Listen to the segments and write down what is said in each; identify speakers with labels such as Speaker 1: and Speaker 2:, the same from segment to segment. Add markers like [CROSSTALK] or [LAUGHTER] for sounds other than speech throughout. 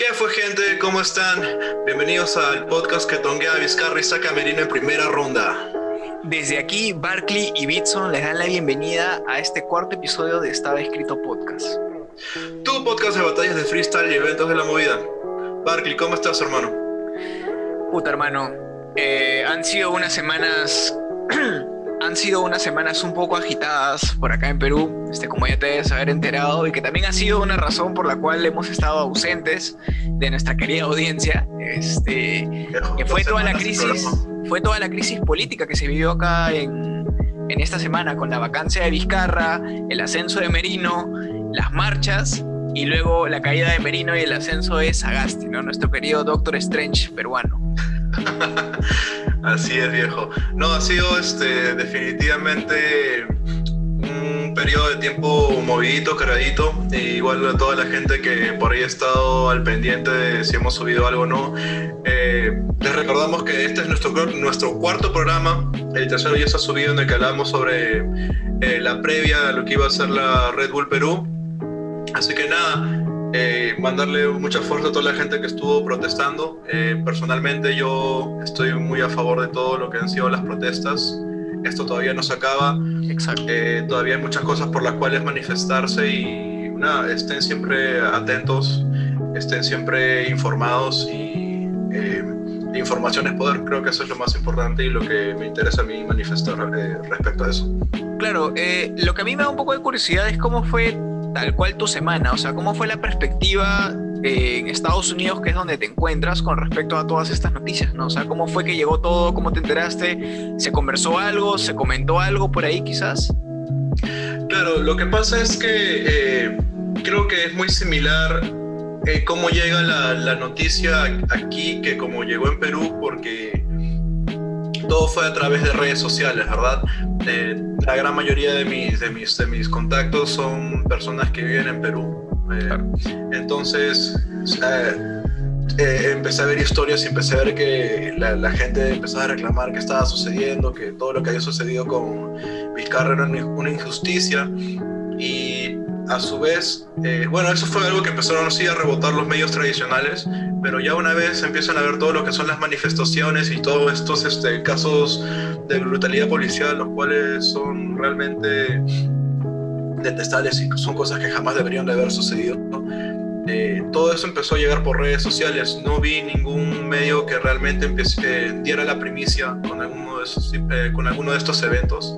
Speaker 1: ¿Qué fue gente? ¿Cómo están? Bienvenidos al podcast que tonguea a Vizcarra y saca Merino en primera ronda.
Speaker 2: Desde aquí, Barkley y Bitson les dan la bienvenida a este cuarto episodio de Estaba Escrito Podcast.
Speaker 1: Tu podcast de batallas de freestyle y eventos de la movida. Barkley, ¿cómo estás, hermano?
Speaker 2: Puta, hermano. eh, han sido unas semanas. [CLEARS THROAT] han sido unas semanas un poco agitadas por acá en Perú, este, como ya te debes haber enterado, y que también ha sido una razón por la cual hemos estado ausentes de nuestra querida audiencia. Este, que fue toda la crisis, fue toda la crisis política que se vivió acá en, en esta semana con la vacancia de Vizcarra, el ascenso de Merino, las marchas y luego la caída de Merino y el ascenso de Sagasti, ¿no? Nuestro querido Doctor Strange peruano. [LAUGHS]
Speaker 1: Así es, viejo. No, ha sido este, definitivamente un periodo de tiempo movidito, caradito. E igual a toda la gente que por ahí ha estado al pendiente de si hemos subido algo o no. Eh, les recordamos que este es nuestro, nuestro cuarto programa. El tercero ya se ha subido en el que hablamos sobre eh, la previa a lo que iba a ser la Red Bull Perú. Así que nada, eh, mandarle mucha fuerza a toda la gente que estuvo protestando. Eh, personalmente yo estoy muy a favor de todo lo que han sido las protestas. Esto todavía no se acaba.
Speaker 2: Exacto.
Speaker 1: Eh, todavía hay muchas cosas por las cuales manifestarse y nada, estén siempre atentos, estén siempre informados y eh, información es poder. Creo que eso es lo más importante y lo que me interesa a mí manifestar eh, respecto a eso.
Speaker 2: Claro, eh, lo que a mí me da un poco de curiosidad es cómo fue tal cual tu semana, o sea, cómo fue la perspectiva eh, en Estados Unidos, que es donde te encuentras con respecto a todas estas noticias, ¿no? O sea, cómo fue que llegó todo, cómo te enteraste, se conversó algo, se comentó algo por ahí quizás.
Speaker 1: Claro, lo que pasa es que eh, creo que es muy similar eh, cómo llega la, la noticia aquí que como llegó en Perú, porque todo fue a través de redes sociales, ¿verdad? Eh, la gran mayoría de mis, de, mis, de mis contactos son personas que viven en Perú. Eh, entonces, eh, empecé a ver historias y empecé a ver que la, la gente empezaba a reclamar qué estaba sucediendo, que todo lo que había sucedido con Vizcarra era una injusticia. Y a su vez, eh, bueno, eso fue algo que empezaron así a rebotar los medios tradicionales, pero ya una vez empiezan a ver todo lo que son las manifestaciones y todos estos este, casos de brutalidad policial, los cuales son realmente detestables y son cosas que jamás deberían de haber sucedido. Eh, todo eso empezó a llegar por redes sociales. No vi ningún medio que realmente eh, diera la primicia con alguno, de esos, eh, con alguno de estos eventos.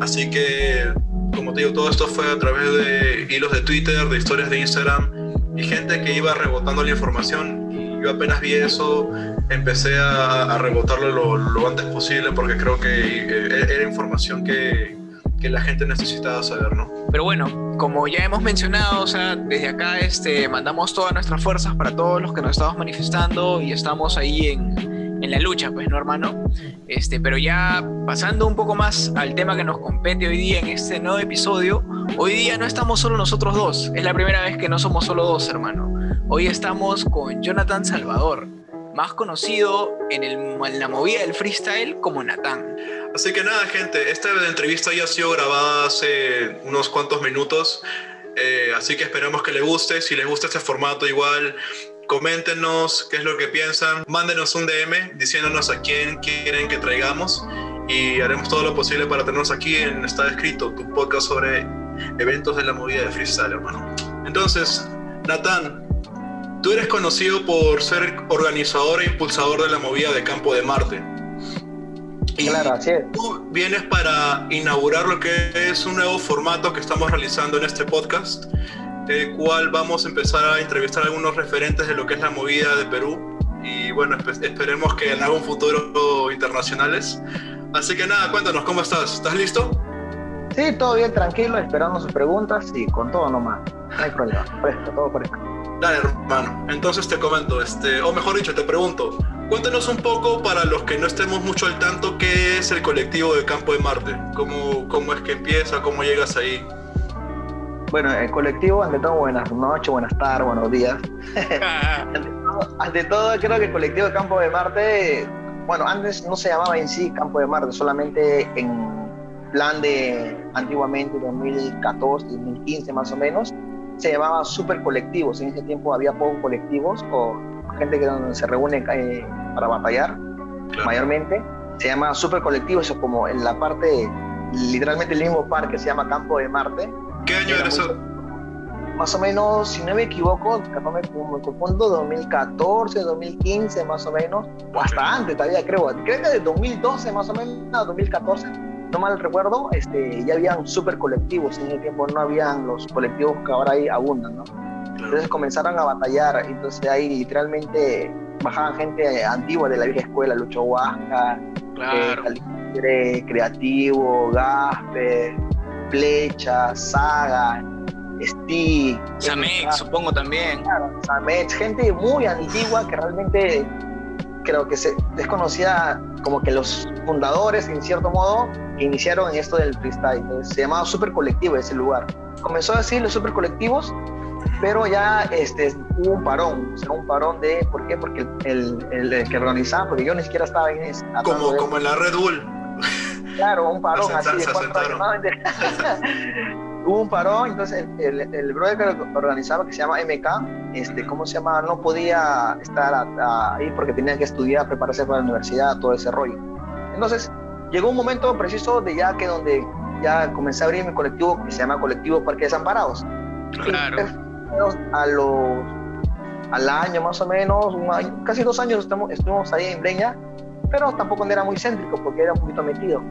Speaker 1: Así que, como te digo, todo esto fue a través de hilos de Twitter, de historias de Instagram y gente que iba rebotando la información. Y yo apenas vi eso, empecé a, a rebotarlo lo, lo antes posible porque creo que eh, era información que, que la gente necesitaba saber, ¿no?
Speaker 2: Pero bueno, como ya hemos mencionado, o sea, desde acá este, mandamos todas nuestras fuerzas para todos los que nos estamos manifestando y estamos ahí en, en la lucha, pues, ¿no, hermano? Este, pero ya pasando un poco más al tema que nos compete hoy día en este nuevo episodio, hoy día no estamos solo nosotros dos, es la primera vez que no somos solo dos, hermano. Hoy estamos con Jonathan Salvador, más conocido en, el, en la movida del freestyle como Natán.
Speaker 1: Así que nada, gente, esta entrevista ya ha sido grabada hace unos cuantos minutos, eh, así que esperamos que les guste. Si les gusta este formato, igual coméntenos qué es lo que piensan, mándenos un DM diciéndonos a quién quieren que traigamos y haremos todo lo posible para tenernos aquí en Está Escrito, tu podcast sobre eventos de la movida de freestyle, hermano. Entonces, Natán, tú eres conocido por ser organizador e impulsador de la movida de Campo de Marte. Y
Speaker 3: Claro, así es.
Speaker 1: tú vienes para inaugurar lo que es un nuevo formato que estamos realizando en este podcast, el cual vamos a empezar a entrevistar a algunos referentes de lo que es la movida de Perú y bueno, espe- esperemos que en algún futuro internacionales. Así que nada, cuéntanos, ¿cómo estás? ¿Estás listo?
Speaker 3: Sí, todo bien, tranquilo, esperando sus preguntas y con todo nomás. No hay problema, fresco, todo fresco.
Speaker 1: Dale, hermano. Entonces te comento, este, o mejor dicho, te pregunto, cuéntanos un poco para los que no estemos mucho al tanto, ¿qué es el colectivo de Campo de Marte? ¿Cómo, cómo es que empieza? ¿Cómo llegas ahí?
Speaker 3: Bueno, el colectivo, ante todo, buenas noches, buenas tardes, buenos días. [LAUGHS] Ante todo, ante todo, creo que el colectivo de Campo de Marte, bueno, antes no se llamaba en sí Campo de Marte, solamente en plan de antiguamente 2014, 2015 más o menos, se llamaba super colectivos. En ese tiempo había pocos colectivos o gente que se reúne eh, para batallar, mayormente. Se llama super colectivos, eso como en la parte, literalmente el mismo parque se llama Campo de Marte.
Speaker 1: ¿Qué año era eso?
Speaker 3: más o menos, si no me equivoco, no me, confundo, 2014, 2015 más o menos, o hasta antes todavía creo, creo que de 2012 más o menos, 2014, no mal recuerdo, este, ya habían super colectivos, en ese tiempo no habían los colectivos que ahora hay abundan, ¿no? Entonces comenzaron a batallar, entonces ahí literalmente bajaban gente antigua de la vieja escuela, Lucho Huasca,
Speaker 2: claro.
Speaker 3: eh, Creativo, Gasper, Flecha, Saga, Steve.
Speaker 2: Samex, supongo también.
Speaker 3: Claro, Samex, gente muy antigua que realmente creo que se desconocía como que los fundadores, en cierto modo, que iniciaron esto del freestyle. se llamaba Super Colectivo ese lugar. Comenzó a decir los super colectivos, pero ya este, hubo un parón, o sea, un parón de, ¿por qué? Porque el, el, que organizaba, porque yo ni siquiera estaba en ese.
Speaker 1: Como, como en la Red Bull.
Speaker 3: Claro, un parón así de cuatro [LAUGHS] hubo un parón, entonces el, el, brother que organizaba, que se llama MK, este, ¿cómo se llama? No podía estar ahí porque tenía que estudiar, prepararse para la universidad, todo ese rollo. Entonces, llegó un momento preciso de ya que donde ya comencé a abrir mi colectivo, que se llama Colectivo Parque Desamparados.
Speaker 2: Claro.
Speaker 3: A los, al año más o menos, un año, casi dos años estuvimos, estuvimos ahí en Breña, pero tampoco era muy céntrico porque era un poquito metido.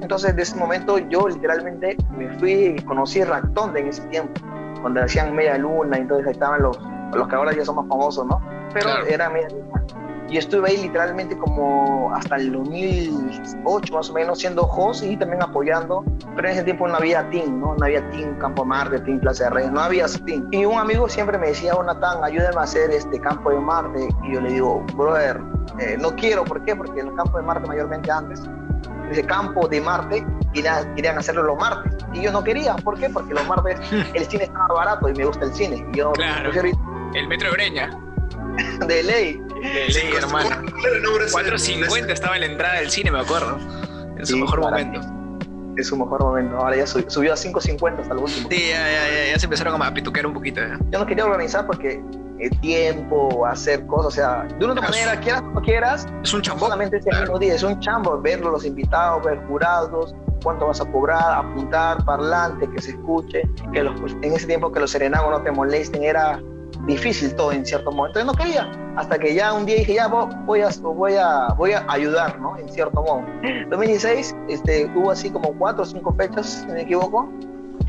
Speaker 3: Entonces, de ese momento, yo literalmente me fui y conocí Ractonde en ese tiempo, cuando hacían media luna, entonces estaban los, los que ahora ya son más famosos, ¿no? Pero era media luna. Y estuve ahí literalmente como hasta el 2008 más o menos siendo host y también apoyando. Pero en ese tiempo no había team, ¿no? No había team Campo Marte, team Plaza de Reyes, no había team. Y un amigo siempre me decía, Jonathan, ayúdame a hacer este Campo de Marte. Y yo le digo, brother, eh, no quiero, ¿por qué? Porque el Campo de Marte mayormente antes ese campo de Marte, querían, querían hacerlo los martes. Y yo no quería, ¿por qué? Porque los martes [LAUGHS] el cine estaba barato y me gusta el cine. Y yo
Speaker 2: claro. El Metro de Breña.
Speaker 3: De ley.
Speaker 2: De ley, hermano. 4.50 estaba en la entrada del cine, me acuerdo. En su mejor momento.
Speaker 3: En su mejor momento. Ahora ya subió a 5.50 hasta el último.
Speaker 2: Sí, ya, ya, ya, se empezaron a pituquear un poquito.
Speaker 3: Yo no quería organizar porque el tiempo, hacer cosas, o sea, de una otra manera, quieras o no quieras,
Speaker 2: es un chambo.
Speaker 3: Solamente ese mismo día, es un chambo, ver los invitados, ver jurados, cuánto vas a cobrar, apuntar, parlante, que se escuche, que los, en ese tiempo que los serenagos no te molesten, era difícil todo en cierto modo. Entonces no quería, hasta que ya un día dije, ya voy a, voy a, voy a ayudar, ¿no? En cierto modo. 2016 este, hubo así como cuatro o cinco fechas, si no me equivoco,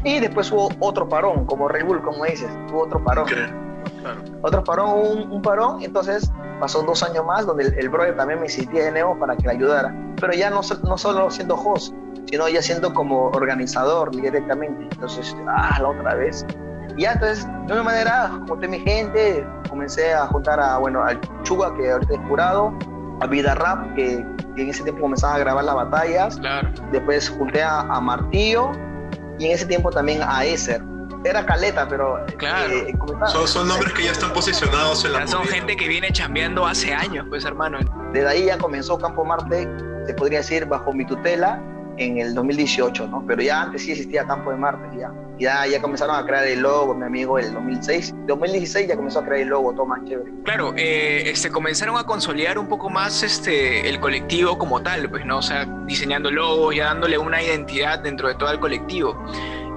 Speaker 3: y después hubo otro parón, como Red Bull, como dices, hubo otro parón. Otro parón, un, parón, entonces pasó dos años más donde el, el brother también me insistía de nuevo para que le ayudara, pero ya no, no solo siendo host, sino ya siendo como organizador directamente. Entonces, ah, la otra vez. Y ya, entonces, de una manera, junté mi gente, comencé a juntar a, bueno, al Chuga, que ahorita es jurado, a Vida Rap, que, en ese tiempo comenzaba a grabar las batallas.
Speaker 2: Claro.
Speaker 3: Después junté a, a Martillo y en ese tiempo también a Eser era caleta, pero.
Speaker 2: Claro. Eh,
Speaker 1: son, nombres que ya están posicionados en la.
Speaker 2: Son gente que viene chambeando hace años, pues, hermano.
Speaker 3: Desde ahí ya comenzó Campo Marte, se podría decir, bajo mi tutela en el 2018, ¿no? Pero ya antes sí existía Campo de Marte, ya. Ya, ya comenzaron a crear el logo, mi amigo, el 2006. 2016 ya comenzó a crear el logo, más chévere.
Speaker 2: Claro, eh, este, comenzaron a consolidar un poco más este, el colectivo como tal, pues, ¿no? O sea, diseñando logos, ya dándole una identidad dentro de todo el colectivo.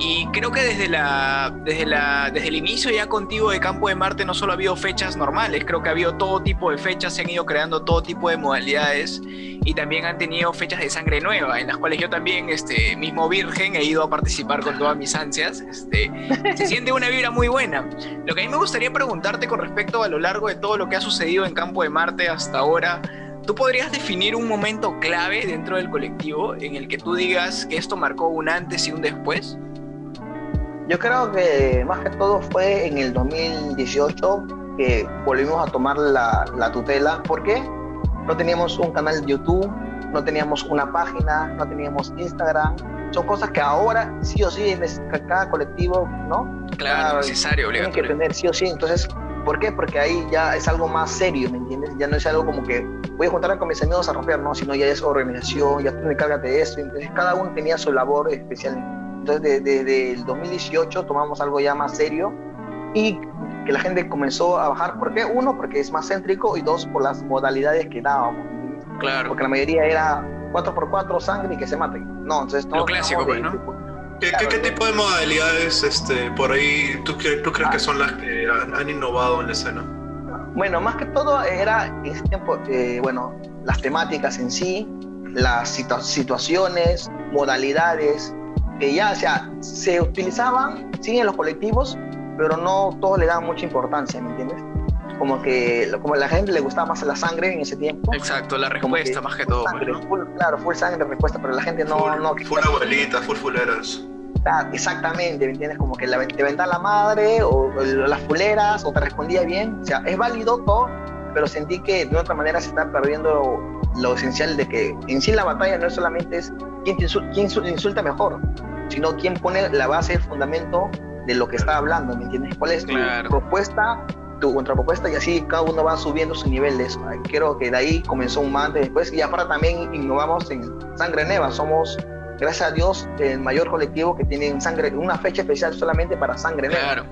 Speaker 2: Y creo que desde, la, desde, la, desde el inicio ya contigo de Campo de Marte no solo ha habido fechas normales, creo que ha habido todo tipo de fechas, se han ido creando todo tipo de modalidades y también han tenido fechas de sangre nueva, en las cuales yo también, este, mismo virgen, he ido a participar con todas mis ansias. Este, se siente una vibra muy buena. Lo que a mí me gustaría preguntarte con respecto a lo largo de todo lo que ha sucedido en Campo de Marte hasta ahora, ¿Tú podrías definir un momento clave dentro del colectivo en el que tú digas que esto marcó un antes y un después?
Speaker 3: Yo creo que más que todo fue en el 2018 que volvimos a tomar la, la tutela. ¿Por qué? No teníamos un canal de YouTube, no teníamos una página, no teníamos Instagram. Son cosas que ahora sí o sí cada colectivo, ¿no?
Speaker 2: Claro, necesario,
Speaker 3: Tienen que tener sí o sí. Entonces, ¿por qué? Porque ahí ya es algo más serio, ¿me entiendes? Ya no es algo como que voy a juntar con mis amigos a romper, no, sino ya es organización, ya tú me cargas de esto. Entonces, cada uno tenía su labor especial entonces, desde, el 2018 tomamos algo ya más serio y que la gente comenzó a bajar. ¿Por qué? Uno, porque es más céntrico y dos, por las modalidades que dábamos.
Speaker 2: Claro.
Speaker 3: Porque la mayoría era 4x4, sangre y que se maten. No, entonces
Speaker 2: Lo clásico, pues, ¿no?
Speaker 1: ¿Qué,
Speaker 3: Claro.
Speaker 1: qué, qué tipo de modalidades este, por ahí tú, tú crees que son las que han, han innovado en la escena?
Speaker 3: Bueno, más que todo era en ese tiempo, eh, bueno, las temáticas en sí, las situa- situaciones, modalidades, que ya, o sea, se utilizaban, sí, en los colectivos, pero no todos le daban mucha importancia, ¿me entiendes? Como que como a la gente le gustaba más la sangre en ese tiempo.
Speaker 2: Exacto, la respuesta más que todo. pues,
Speaker 3: sangre,
Speaker 2: ¿no?
Speaker 3: full- claro, full sangre respuesta, pero la gente no...
Speaker 1: full,
Speaker 3: no
Speaker 1: full abuelitas, full fuleras.
Speaker 3: Ah, exactamente, ¿me entiendes? Como que la, te vendía la madre o, o las fuleras o te respondía bien. O sea, es válido todo, pero sentí que de otra manera se está perdiendo lo, esencial de que en sí la batalla no es solamente es quién, te insul- quién insul- insulta mejor, sino quién pone la base, el fundamento de lo que está hablando, ¿me entiendes? ¿Cuál es tu
Speaker 2: Claro.
Speaker 3: propuesta, tu contrapropuesta? Y así cada uno va subiendo su nivel de eso. Creo que de ahí comenzó un mante después y ahora también innovamos en Sangre Neva. Somos gracias a Dios, el mayor colectivo que tiene sangre, una fecha especial solamente para sangre negra.
Speaker 2: Claro.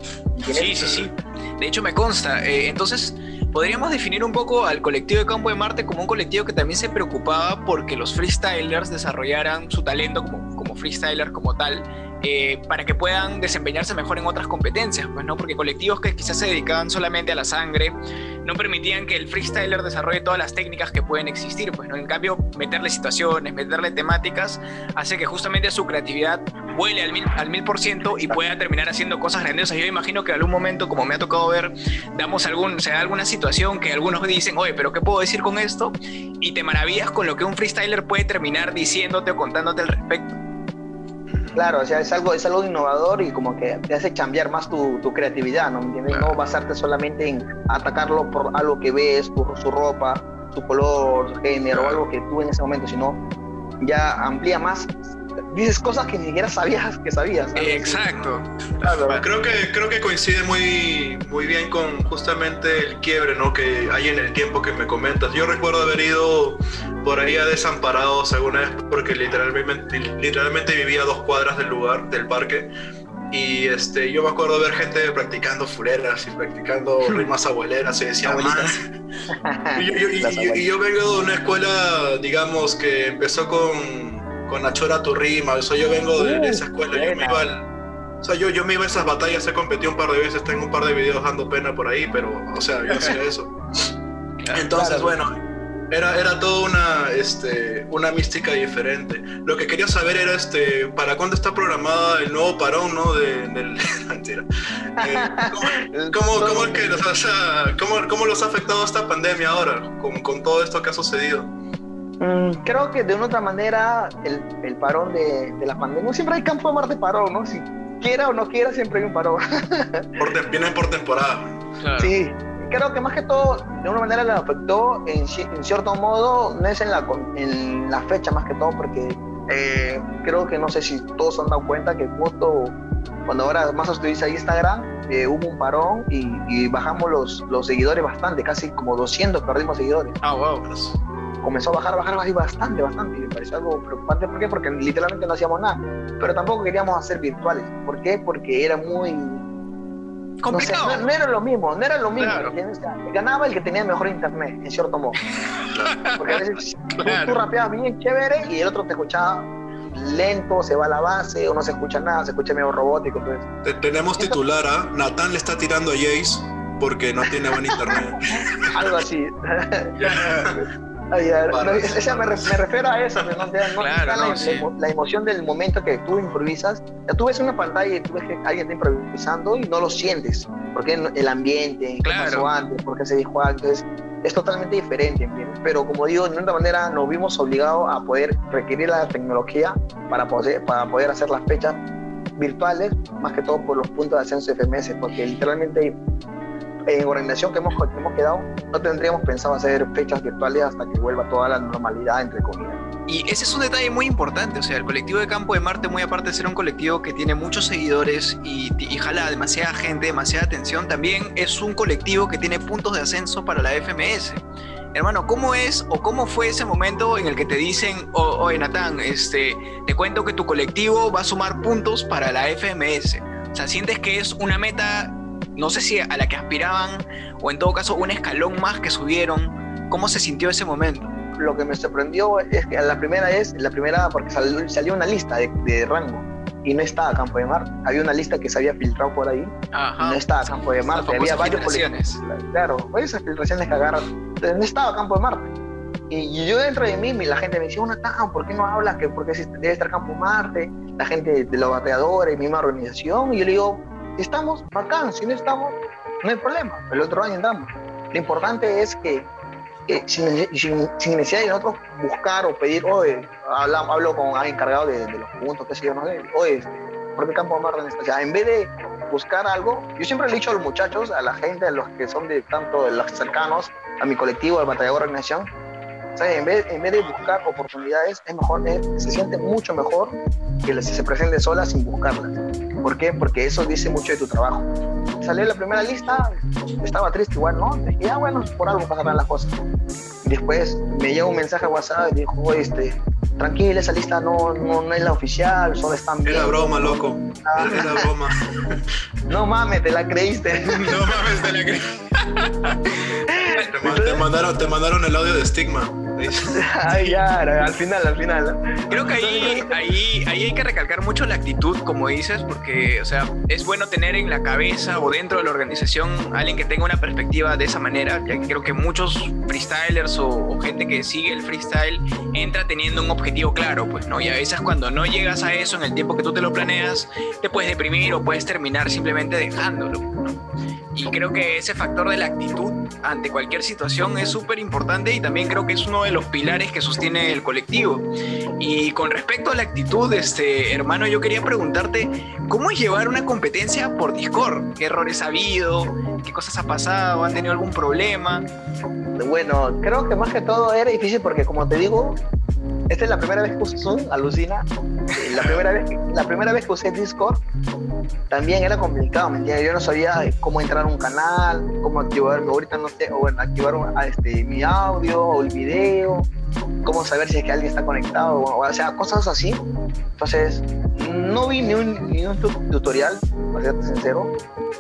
Speaker 2: Sí, sí, sí. De hecho, me consta. Eh, entonces, podríamos definir un poco al colectivo de Campo de Marte como un colectivo que también se preocupaba porque los freestylers desarrollaran su talento como, como freestyler como tal. Eh, para que puedan desempeñarse mejor en otras competencias, pues no, porque colectivos que quizás se dedicaban solamente a la sangre no permitían que el freestyler desarrolle todas las técnicas que pueden existir, pues no, en cambio meterle situaciones, meterle temáticas hace que justamente su creatividad vuele al mil, al mil por ciento y pueda terminar haciendo cosas grandiosas. Yo imagino que en algún momento, como me ha tocado ver, damos algún, se da alguna situación que algunos dicen, oye, pero ¿qué puedo decir con esto? Y te maravillas con lo que un freestyler puede terminar diciéndote o contándote al respecto.
Speaker 3: Claro, o sea, es algo, es algo innovador y como que te hace cambiar más tu, tu creatividad, ¿no? ¿Me entiendes? No basarte solamente en atacarlo por algo que ves, por su ropa, su color, su género, o algo que tú en ese momento, sino ya amplía más. Dices cosas que ni siquiera sabías que sabías. ¿sabes?
Speaker 2: Exacto.
Speaker 3: Claro.
Speaker 1: Creo que, creo que coincide muy, muy bien con justamente el quiebre ¿no? que hay en el tiempo que me comentas. Yo recuerdo haber ido por ahí a Desamparados alguna vez porque literalmente, literalmente vivía a dos cuadras del lugar, del parque. Y este, yo me acuerdo ver gente practicando fuleras y practicando [LAUGHS] rimas abueleras y decía. Y yo, yo- y yo vengo de una escuela, digamos, que empezó con, con Achora tu rima, o sea, yo vengo de, de esa escuela, yo me iba al- o sea, yo, yo me iba a esas batallas, he competido un par de veces, tengo un par de videos dando pena por ahí, pero, o sea, yo hacía eso. [LAUGHS] Entonces, bueno, era, era toda una, este, una mística diferente. Lo que quería saber era, este, ¿para cuándo está programada el nuevo parón, no? De, del... [LAUGHS] Mentira. Eh, ¿cómo, cómo, que o sea, cómo, cómo los ha afectado esta pandemia ahora, con, con todo esto que ha sucedido?
Speaker 3: Mm, creo que de una otra manera el, el parón de, de la pandemia, siempre hay campo de Marte parón, ¿no? Si quiera o no quiera, siempre hay un parón. [LAUGHS]
Speaker 1: Por vienen por temporada.
Speaker 2: Claro.
Speaker 3: Sí, creo que más que todo, de una manera le afectó en, en cierto modo, no es en la, en la fecha más que todo, porque eh, creo que no sé si todos se han dado cuenta que justo cuando ahora más utiliza Instagram, eh, hubo un parón y, y bajamos los, los seguidores bastante, casi como 200 perdimos seguidores.
Speaker 2: Ah, wow.
Speaker 3: Comenzó a bajar, bajar, bajar bastante, bastante. Y me pareció algo preocupante. ¿Por qué? Porque literalmente no hacíamos nada. Pero tampoco queríamos hacer virtuales. ¿Por qué? Porque era muy no, sé,
Speaker 2: Complicado.
Speaker 3: no, no era lo mismo, no era lo mismo.
Speaker 2: Claro.
Speaker 3: ganaba el que tenía mejor internet, en cierto modo. Porque a veces [LAUGHS] tú-
Speaker 2: Claro.
Speaker 3: tú, rapeabas bien chévere y el otro te escuchaba lento, se va a la base o no se escucha nada, se escucha medio robótico. Entonces,
Speaker 1: Te- tenemos titular a Natán le está tirando a Jace porque no tiene buen internet. [LAUGHS]
Speaker 3: algo así. [LAUGHS] No, es- esa me, me refiero a eso, ¿no? O sea, no
Speaker 2: Claro,
Speaker 3: está la,
Speaker 2: no, sí.
Speaker 3: la emoción del momento que tú improvisas. Ya tú ves una pantalla y tú ves que alguien está improvisando y no lo sientes, porque el ambiente, qué
Speaker 2: Claro.
Speaker 3: pasó antes, por qué se dijo antes, es totalmente diferente. Pero como digo, de una manera nos vimos obligados a poder requerir la tecnología para poder, para poder hacer las fechas virtuales, más que todo por los puntos de ascenso FMS, porque literalmente en organización que hemos, que hemos quedado, no tendríamos pensado hacer fechas virtuales hasta que vuelva toda la normalidad, entre comillas.
Speaker 2: Y ese es un detalle muy importante, o sea, el colectivo de Campo de Marte, muy aparte de ser un colectivo que tiene muchos seguidores y, y jala demasiada gente, demasiada atención, también es un colectivo que tiene puntos de ascenso para la FMS. Hermano, ¿cómo es o cómo fue ese momento en el que te dicen, "O- oye Natán, este, te cuento que tu colectivo va a sumar puntos para la FMS? O sea, ¿sientes que es una meta no sé si a la que aspiraban o en todo caso un escalón más que subieron. ¿Cómo se sintió ese momento?
Speaker 3: Lo que me sorprendió es que la primera es, la primera porque salió, una lista de, rango y no estaba Campo de Marte. Había una lista que se había filtrado por ahí. no estaba Campo de Marte. Había varios Claro, esas filtraciones que agarran. No estaba Campo de Marte. Y yo dentro de mí, la gente me decía, una ¿por qué no hablas? Que porque debe estar Campo Marte, la gente de los bateadores, misma organización. Y yo le digo, estamos bacán, si no estamos, no hay problema. El otro año andamos. Lo importante es que, sin, sin, necesidad de nosotros buscar o pedir, oye, hablo, hablo con alguien encargado de, los puntos, qué sé yo, no sé, oye, ¿por qué Campo Marte está? O sea, en vez de buscar algo, yo siempre le he dicho a los muchachos, a la gente, a los que son de tanto de los cercanos, a mi colectivo, al batallador organización, en vez, en vez de buscar oportunidades, es mejor, se siente mucho mejor que si se presente sola sin buscarlas. ¿Por qué? Porque eso dice mucho de tu trabajo. Salió la primera lista, estaba triste igual, ¿no? Dije, ah, bueno, por algo pasarán las cosas. después me llegó un mensaje a WhatsApp y dijo, este, tranquila, esa lista no, no, es la oficial, solo están
Speaker 1: bien. Era broma, loco. Ah. Era broma. [LAUGHS]
Speaker 3: no mames, te la creíste. [LAUGHS]
Speaker 1: no mames, te la creíste. [LAUGHS] te, mandaron, te mandaron el audio de Stigma. [LAUGHS]
Speaker 3: Ay, ya, al final, al final.
Speaker 2: Creo que ahí, ahí, ahí hay que recalcar mucho la actitud, como dices, porque, o sea, es bueno tener en la cabeza o dentro de la organización alguien que tenga una perspectiva de esa manera, ya que creo que muchos freestylers o, gente que sigue el freestyle entra teniendo un objetivo claro, pues, ¿no? Y a veces cuando no llegas a eso en el tiempo que tú te lo planeas, te puedes deprimir o puedes terminar simplemente dejándolo, ¿no? Y creo que ese factor de la actitud ante cualquier situación es súper importante y también creo que es uno de los pilares que sostiene el colectivo. Y con respecto a la actitud, este, hermano, yo quería preguntarte, ¿cómo es llevar una competencia por Discord? ¿Qué errores ha habido? ¿Qué cosas ha pasado? ¿Han tenido algún problema?
Speaker 3: Bueno, creo que más que todo era difícil porque como te digo, esta es la primera vez que usé Zoom, alucina. La primera vez, la primera vez que usé Discord también era complicado, ¿me entiendes? Yo no sabía cómo entrar a un canal, cómo activar, ahorita no sé, o bueno, activar a este, mi audio o el video, cómo saber si es que alguien está conectado, o, sea, cosas así. Entonces, no vi ni un, ni un tutorial, para ser sincero,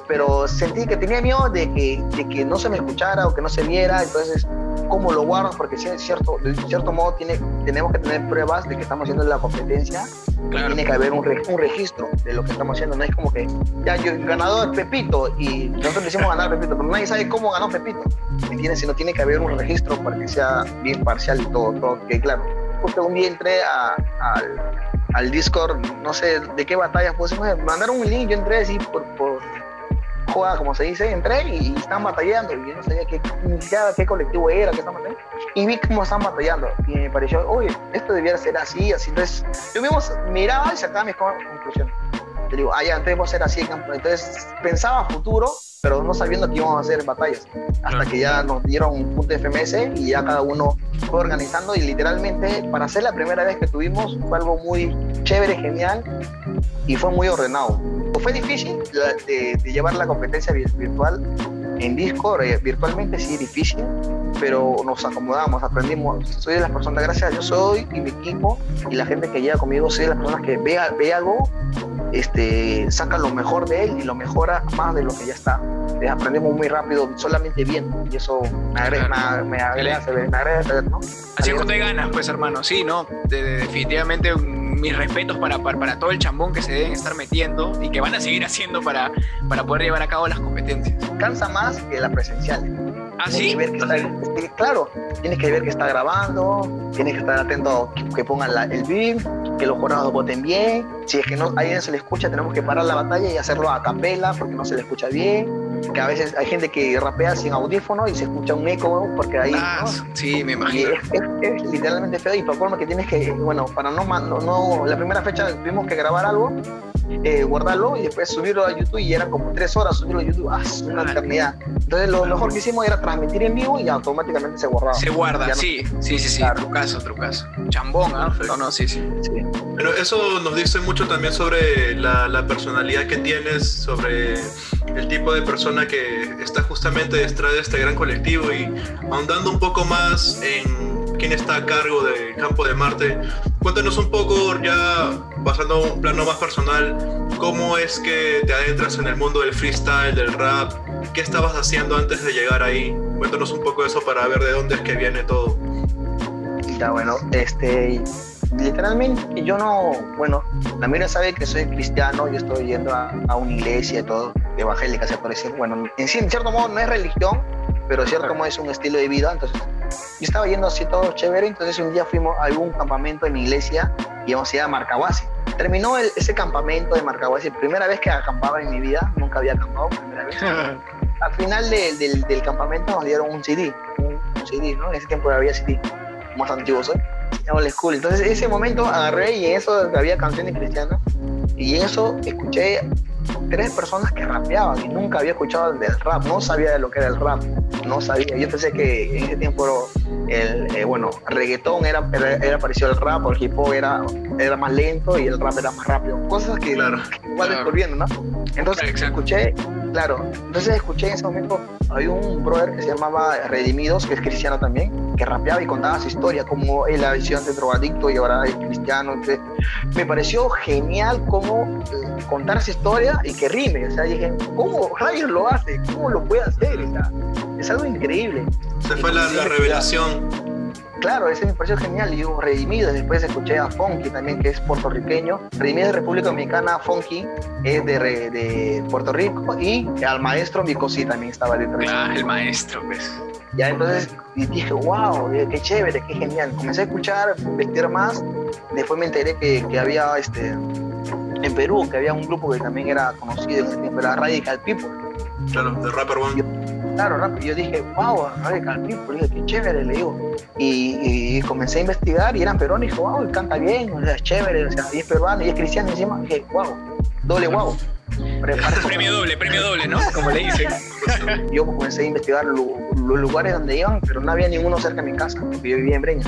Speaker 3: pero sentí que tenía miedo de que, de que no se me escuchara o que no se viera, entonces cómo lo guardo, porque si es cierto, de cierto modo tiene, tenemos que tener pruebas de que estamos haciendo la competencia. Tiene que haber un, un, registro de lo que estamos haciendo. No es como que ya yo ganador Pepito y nosotros decimos ganar Pepito, pero nadie sabe cómo ganó Pepito. ¿Me entiendes? Sino tiene que haber un registro para que sea bien parcial y todo. Todo que claro, justo un día entré a, al, al Discord, no sé de qué batallas pusimos, mandaron un link, yo entré así por, por juega, como se dice, entré y, están batallando. Y yo no sabía qué, qué colectivo era, qué estaban batallando. Y vi cómo están batallando. Y me pareció, oye, esto debiera ser así, así. Entonces, yo mismo miraba y sacaba mis conclusiones. Te digo, ah, ya, entonces a ser así. Entonces, pensaba futuro, pero no sabiendo que íbamos a hacer batallas. Hasta que ya nos dieron un punto FMS y ya cada uno fue organizando. Y literalmente, para ser la primera vez que tuvimos, fue algo muy chévere, genial y fue muy ordenado fue difícil de, llevar la competencia virtual en Discord, eh, virtualmente sí difícil, pero nos acomodamos, aprendimos. Soy de las personas, gracias Dios soy y mi equipo y la gente que llega conmigo, soy de las personas que ve, ve algo, este, saca lo mejor de él y lo mejora más de lo que ya está. Eh, aprendemos muy rápido, solamente bien, y eso me agrega, me, agrega, me agrega, ¿no?
Speaker 2: Así es te ganas, pues hermano, sí, ¿no? definitivamente mis respetos para, para, todo el chambón que se deben estar metiendo y que van a seguir haciendo para, para poder llevar a cabo las competencias.
Speaker 3: Cansa más que la presencial.
Speaker 2: ¿Ah, sí?
Speaker 3: claro, tienes que ver que está grabando, tienes que estar atento que, que pongan el beam, que los jurados voten bien. Si es que no, a alguien se le escucha, tenemos que parar la batalla y hacerlo a capela porque no se le escucha bien que a veces hay gente que rapea sin audífono y se escucha un eco porque ahí
Speaker 2: ah, sí me imagino
Speaker 3: es, literalmente feo y por forma que tienes que bueno para no, no, no la primera fecha tuvimos que grabar algo eh, guardarlo y después subirlo a YouTube y era como tres horas subirlo a YouTube, ah, una eternidad. Entonces lo mejor que hicimos era transmitir en vivo y automáticamente se guardaba.
Speaker 2: Se guarda, sí, sí, sí, sí, trucazo, trucazo. Chambón, ¿ah? No, no, sí, sí,
Speaker 1: Pero eso nos dice mucho también sobre la, la personalidad que tienes, sobre el tipo de persona que está justamente detrás de este gran colectivo y ahondando un poco más en quién está a cargo del campo de Marte. Cuéntanos un poco, ya pasando a un plano más personal, cómo es que te adentras en el mundo del freestyle, del rap, qué estabas haciendo antes de llegar ahí. Cuéntanos un poco eso para ver de dónde es que viene todo.
Speaker 3: Ya, bueno, este, literalmente yo no, bueno, la mía sabe que soy cristiano, yo estoy yendo a, una iglesia y todo, evangélica se puede decir, bueno, en, cierto modo no es religión, pero cierto modo es un estilo de vida, entonces yo estaba yendo así todo chévere, entonces un día fuimos a algún campamento en mi iglesia y íbamos a ir a Marcahuasi. Terminó ese campamento de Marcahuasi, primera vez que acampaba en mi vida, nunca había acampado, primera vez. [LAUGHS] Al final del, del, campamento nos dieron un CD, un, un, CD, ¿no? En ese tiempo había CD, más antiguo soy school. Entonces, ese momento agarré y en eso había canciones cristianas. Y en eso escuché tres personas que rapeaban y nunca había escuchado del rap, no sabía de lo que era el rap, no sabía. Yo pensé que en ese tiempo el, eh, bueno, reggaetón era, era, parecido al rap, el hip hop era, era más lento y el rap era más rápido. Cosas que, igual claro. descubriendo, ¿no? Entonces escuché, claro, entonces escuché en ese momento, hay un brother que se llamaba Redimidos, que es cristiano también, que rapeaba y contaba su historia, como él la visión de drogadicto y ahora es cristiano. Entonces, me pareció genial cómo eh, contar esa historia y que rime. O sea, dije, ¿cómo rayos lo hace? ¿Cómo lo puede hacer? O sea, es algo increíble.
Speaker 1: Se fue la, la revelación.
Speaker 3: Claro, ese me pareció genial. Y digo, Redimido, después escuché a Funky también, que es puertorriqueño. Redimido de República Dominicana, Funky es de, de Puerto Rico. Y al maestro Micosí también estaba dentro.
Speaker 2: Ah, el maestro, pues.
Speaker 3: Ya entonces dije, wow, eh, qué chévere, qué genial. Comencé a escuchar, investigar más. Después me enteré que, que había este, en Perú, que había un grupo que también era conocido en ese tiempo, era Radical People.
Speaker 1: Claro, de Rapper One
Speaker 3: claro, Yo dije, wow, Radical People, dije, qué chévere, le digo. Y, comencé a investigar y eran peruanos y dije, wow, canta bien, o sea, es chévere, o sea, y es peruano y es cristiano encima. Dije, wow, doble wow.
Speaker 2: premio doble, premio doble, ¿no? Como le dicen. [LAUGHS]
Speaker 3: Yo comencé a investigar los lugares donde iban, pero no había ninguno cerca de mi casa, porque yo vivía en Breña.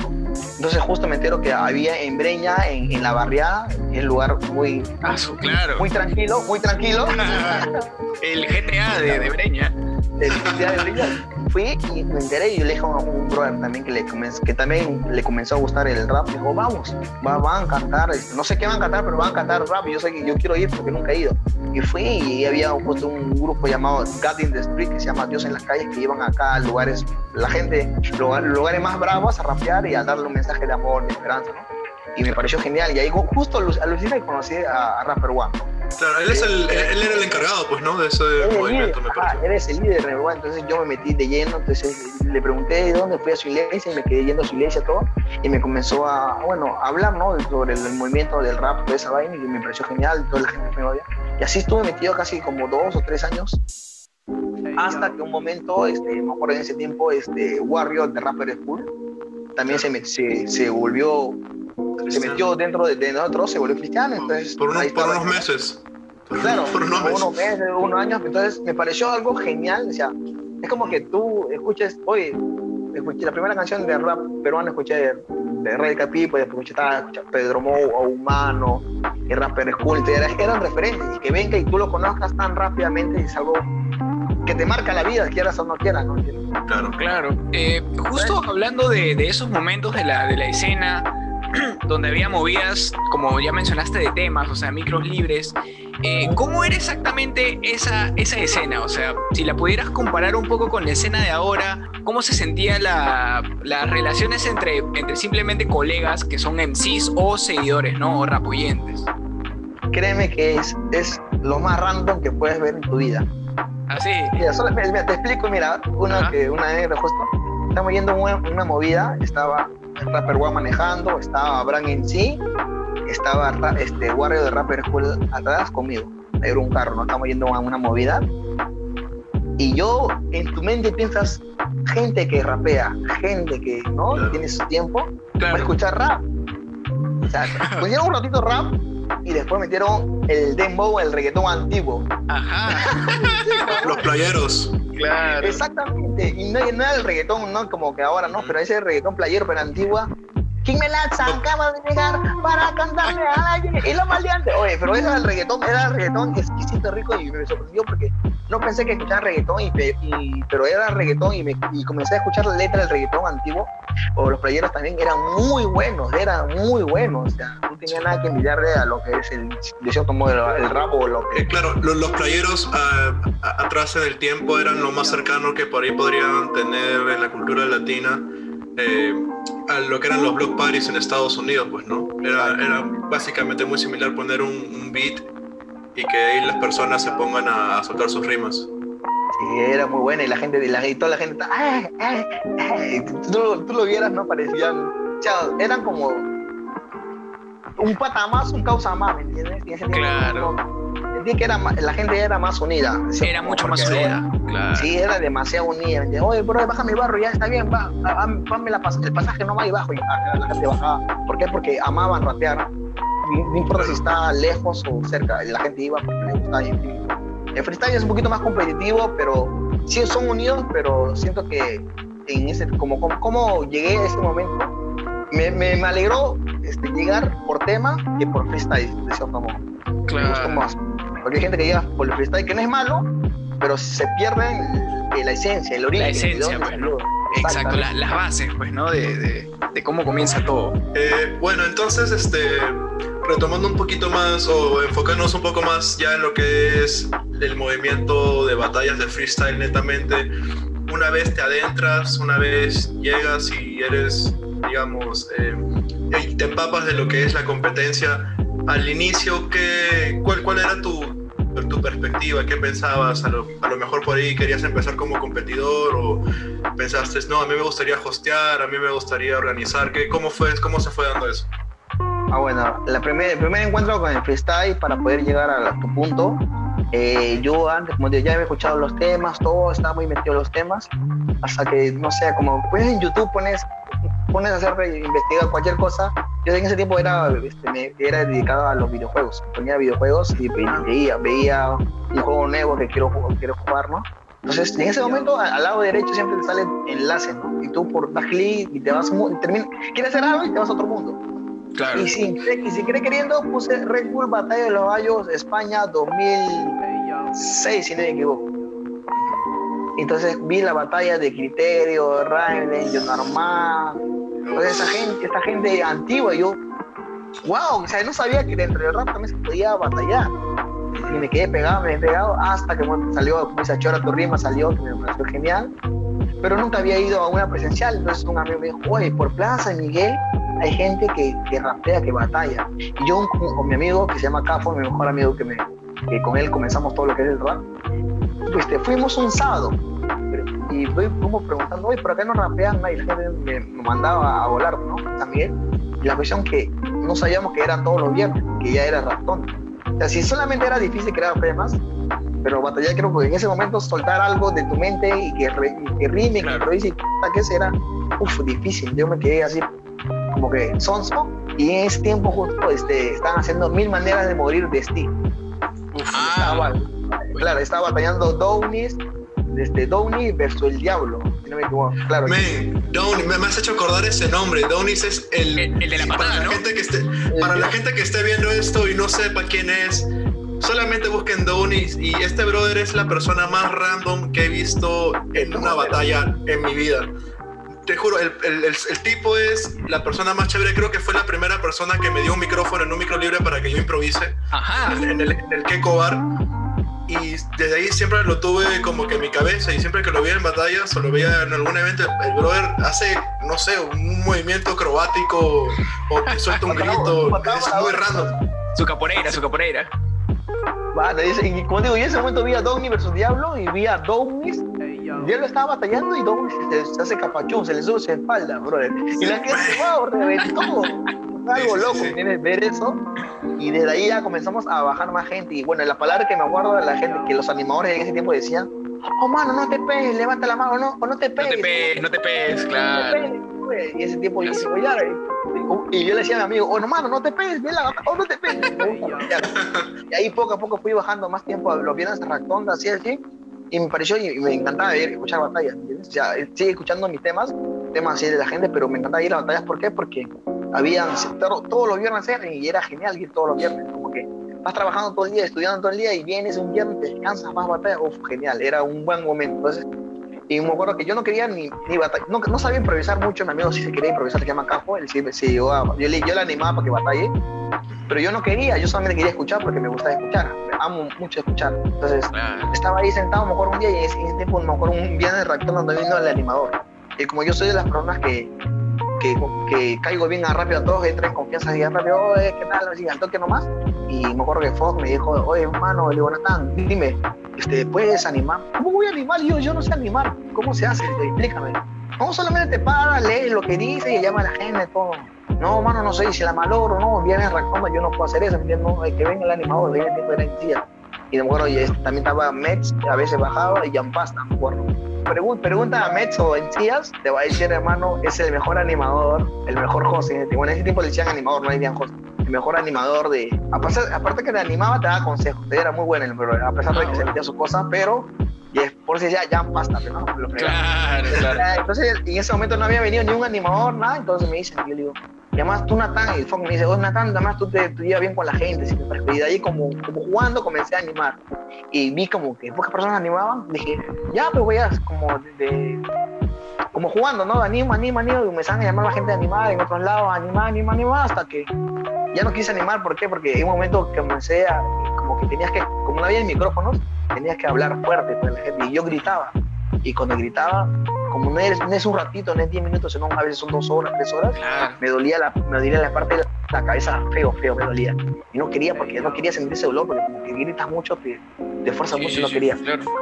Speaker 3: Entonces justo me entero que había en Breña, en, la barriada, el lugar muy,
Speaker 2: ah, claro.
Speaker 3: muy tranquilo, muy tranquilo. [LAUGHS]
Speaker 2: el GTA de, de Breña
Speaker 3: fui y me enteré y yo le dije a un brother también que, le que también le comenzó a gustar el rap. Dijo, vamos, va, van a cantar, este, no sé qué van a cantar, pero van a cantar rap. Y yo sé que yo quiero ir porque nunca he ido. Y fui y había puesto un grupo llamado God in the Street que se llama Dios en las calles que iban acá a lugares, la gente, lugares, lugares más bravos a rapear y a darle un mensaje de amor, de esperanza, ¿no? y me pareció genial. Y ahí justo aluciné y conocí a, Rapper One.
Speaker 1: Claro, él, es el, él era el encargado, pues, ¿no? De ese movimiento, me parece.
Speaker 3: él es el líder entonces yo me metí de lleno, entonces le pregunté de dónde fui a su iglesia y me quedé yendo a su iglesia todo, y me comenzó a, bueno, a hablar, ¿no? Sobre el, movimiento del rap, de esa vaina, y me pareció genial, toda la gente me odia. Y así estuve metido casi como dos o tres años, hasta que un momento, este, me acuerdo en ese tiempo, este, Warrior de Rapper School, también se, se, se volvió se metió dentro de, nosotros, se volvió cristiano. Entonces,
Speaker 1: por, unos, meses.
Speaker 3: Claro, por unos, meses. unos años. Entonces me pareció algo genial. O sea, es como que tú escuches, oye, escuché la primera canción de rap peruano, escuché de, de Radical People, después escuché, Pedro Mou, o Humano, y Rapper School, eran referentes. Y que venga y tú lo conozcas tan rápidamente es algo que te marca la vida, quieras o no quieras, ¿no?
Speaker 2: Claro, claro. Eh, justo hablando de, de, esos momentos de la, de la escena, [CLEARS THROAT] donde había movidas, como ya mencionaste, de temas, o sea, micros libres. Eh, ¿Cómo era exactamente esa, esa escena? O sea, si la pudieras comparar un poco con la escena de ahora, ¿cómo se sentía la, las relaciones entre, entre simplemente colegas que son MCs o seguidores, ¿no? O rapoyentes.
Speaker 3: Créeme que es, es lo más random que puedes ver en tu vida.
Speaker 2: ¿Así?
Speaker 3: ¿Ah, mira, te explico, mira, una, que, una negra justo. Estamos yendo una movida, estaba Rapper One manejando, estaba Abraham en sí, estaba este Warrior de Rapper School atrás conmigo. Era un carro, no estamos yendo a una movida. Y yo, en tu mente piensas, gente que rapea, gente que no tiene su tiempo, para escuchar rap. O sea, [LAUGHS] pusieron un ratito rap y después metieron el dembow, el reggaetón antiguo.
Speaker 2: Ajá. [LAUGHS]
Speaker 1: Los playeros.
Speaker 3: Claro. Exactamente. Y no, no, era el reggaetón, ¿no? Como que ahora, ¿no? Pero ese reggaetón playero, pero antigua. ¿Quién me la acaba de llegar para cantarme a la Y lo maleante. Oye, pero ese era el reggaetón, era el reggaetón exquisito, rico y me sorprendió porque no pensé que escuchaba reggaetón, y, pero era reggaetón y, me, y comencé a escuchar la letra del reggaetón antiguo, o los playeros también eran muy buenos, eran muy buenos, o sea, no tenía nada que envidiarle a lo que es el, de cierto modo, el, rap o lo que...
Speaker 1: Eh, claro, los, playeros atrás en el tiempo eran lo más cercano que por ahí podrían tener en la cultura latina. Eh, a lo que eran los block parties en Estados Unidos, pues, ¿no? Era, era básicamente muy similar poner un beat y que ahí las personas se pongan a, soltar sus rimas.
Speaker 3: Sí, era muy buena y la gente, y, toda la gente ¡ay, ay, ay! Tú, tú, lo vieras, ¿no? Parecían, chao, eran como un pata más, un causa más, ¿me entiendes?
Speaker 2: claro.
Speaker 3: Sentí que era, la gente era más unida.
Speaker 2: Era mucho más unida, claro.
Speaker 3: Sí, era demasiado unida. Oye, bro, baja mi barro, ya está bien, va, ponme la, el pasaje no va y bajo. Y la gente bajaba. ¿Por qué? Porque amaban rapear no importa si está lejos o cerca, la gente iba porque le gustaba. El freestyle es un poquito más competitivo, pero sí son unidos, pero siento que en ese, como, como, llegué a ese momento, me, me, alegró este, llegar por tema que por freestyle, de cierto modo. Claro. más. Porque hay gente que llega por el freestyle que no es malo, pero se pierde la esencia, el origen.
Speaker 2: La esencia, pues, Exacto, las bases, pues, ¿no? De, de, de cómo comienza todo.
Speaker 1: Eh, bueno, entonces, este, retomando un poquito más o enfocándonos un poco más ya en lo que es el movimiento de batallas de freestyle netamente, una vez te adentras, una vez llegas y eres, digamos, eh, y te empapas de lo que es la competencia, al inicio, ¿qué, cuál, ¿cuál era tu, tu perspectiva? ¿Qué pensabas? A lo, mejor por ahí querías empezar como competidor o pensaste, no, a mí me gustaría hostear, a mí me gustaría organizar. ¿Qué, cómo, fue, ¿Cómo se fue dando eso?
Speaker 3: Ah, bueno, la primer, el primer encuentro con el freestyle para poder llegar a, tu punto, eh, yo antes, como ya había escuchado los temas, todo, estaba muy metido en los temas, hasta que, no sé, como pues en YouTube pones, pones a hacer, investigar cualquier cosa, yo en ese tiempo era, este, me, era dedicado a los videojuegos, ponía videojuegos y veía, veía un juego nuevo que quiero, quiero jugar, ¿no? Entonces, en ese momento, al, lado derecho siempre te sale enlace, ¿no? Y tú por das clic y te vas, termina, quieres hacer algo y te vas a otro mundo. Y si, y si quiere queriendo, puse Red Bull Batalla de los Gallos España 2006, si no me equivoco. Entonces vi la batalla de Criterio, John Armand, toda esa gente, esta gente antigua. yo, wow, o sea, no sabía que dentro del rap también se podía batallar. Y me quedé pegado, me quedé pegado hasta que salió, como esa chora tu rima, salió, que me pareció genial. Pero nunca había ido a una presencial. Entonces un amigo me dijo, oye, por Plaza Miguel hay gente que, que rapea, que batalla. Y yo con, mi amigo, que se llama Cafo, mi mejor amigo, que, me, que con él comenzamos todo lo que es el rap, pues te fuimos un sábado. Y fuimos preguntando, oye, ¿por qué no rapean? Y la gente me, mandaba a volar, ¿no? También. Y la cuestión que no sabíamos que era todos los viernes, que ya era ratón. O sea, si solamente era difícil crear temas, pero batallar creo que en ese momento soltar algo de tu mente y que, que rime, que improvise, que será, uff, difícil. Yo me quedé así como que sonso y en ese tiempo justo este, estaban haciendo mil maneras de morir de Steve. Ah, claro, estaba batallando Downis, este, Downey versus el Diablo, no me equivoco. Claro.
Speaker 1: Downey, me, has hecho acordar ese nombre. Downis es el,
Speaker 2: el, de la patada,
Speaker 1: para,
Speaker 2: ¿no?
Speaker 1: la gente que esté, para la gente que esté viendo esto y no sepa quién es, solamente busquen Downis y este brother es la persona más random que he visto en una batalla en mi vida te juro, el, el, el, tipo es la persona más chévere. Creo que fue la primera persona que me dio un micrófono en un micro libre para que yo improvise
Speaker 2: Ajá.
Speaker 1: En, el, en el Keko Bar. Y desde ahí siempre lo tuve como que en mi cabeza. Y siempre que lo veía en batallas o lo veía en algún evento, el brother hace, no sé, un movimiento acrobático o que suelta un grito. es muy random.
Speaker 2: Su caporeira, su caporeira.
Speaker 3: Vale, y como digo, en ese momento vi a Dogny versus Diablo y vi a Dognis Diablo estaba batallando y Dognis se, hace capachón, se le sube su espalda, brother. Y la gente, wow, reventó. [LAUGHS] Algo loco, ¿tienes? Ver eso. Y desde ahí ya comenzamos a bajar más gente. Y bueno, la palabra que me acuerdo de la gente, que los animadores en ese tiempo decían, oh mano, no te pegues, levanta la mano, no, o no te pegues.
Speaker 2: No te pegues, no te pegues, claro. No te
Speaker 3: pegues, y ese tiempo yo digo, ya, y yo le decía a mi amigo, oh, no, mano, no te pegues, oh, no te pegues. [LAUGHS] y ahí poco a poco fui bajando más tiempo a los viernes a Ractonda, así, así. Y me pareció, y me encantaba ir, escuchar batallas. O sea, sigue escuchando mis temas, temas así de la gente, pero me encantaba ir a batallas, ¿por qué? Porque habían, todos los viernes eran y era genial ir todos los viernes, como que vas trabajando todo el día, estudiando todo el día y vienes un viernes, descansas, vas a batalla, uf, genial, era un buen momento. Entonces, y me acuerdo que yo no quería ni, ni batalla, no, no, sabía improvisar mucho, mi amigo sí se quería improvisar, se llama Capo, él sí, sí yo, yo, le, yo le animaba para que batalle, pero yo no quería, yo solamente quería escuchar porque me gusta escuchar, me amo mucho escuchar. Entonces, estaba ahí sentado, me acuerdo un día y en ese tiempo me acuerdo un viernes reactor donde vino el animador. Y como yo soy de las personas que, que, que caigo bien a rápido a todos, entra en confianza y rápido, oye, ¿qué tal? Así, al toque nomás. Y me acuerdo que Fox me dijo, oye, hermano, le digo, Natán, dime, este, ¿puedes animar? ¿Cómo voy a animar? yo, yo no sé animar. ¿Cómo se hace? Explícame. No, solamente te para, lee lo que dice y llama a la gente, todo. No, mano, no sé si la malogro, no, viene reaccionando, yo no puedo hacer eso, ¿me No, que venga el animador, viene el tiempo de la Y me acuerdo, y también estaba Mets, a veces bajaba, y Pasta, me acuerdo. Pregunta, a Mets o Encías, te va a decir, hermano, es el mejor animador, el mejor host. Bueno, en ese tiempo le decían animador, no le decían host. El mejor animador de. Aparte que te animaba, te daba consejos. Te era muy bueno, a pesar de que se metía sus cosas, pero y es por si ya, ya basta, ¿no? Claro, claro. Entonces, en ese momento no había venido ni un animador, nada, entonces me dicen, yo le digo, y además tú Natán, y el me dice, oh Natán, además tú te, llevas bien con la gente, y de ahí como, como jugando comencé a animar, y vi como que pocas personas animaban, dije, ya, pues voy a, como de, como jugando, ¿no? Animo, animo, animo, y me a llamar a la gente a animar, en otros lados, animar, animar, animar, hasta que ya no quise animar, ¿por qué? Porque en un momento que comencé a, como que tenías que, como no había micrófonos, tenías que hablar fuerte con la gente, y yo gritaba, y cuando gritaba, como no es, no es un ratito, no es 10 minutos, sino a veces son dos horas, tres horas, me dolía la, me dolía la parte de la cabeza, feo, feo, me dolía. Y no quería, porque no quería sentir ese dolor, porque como que gritas mucho, te, te fuerza mucho y no quería.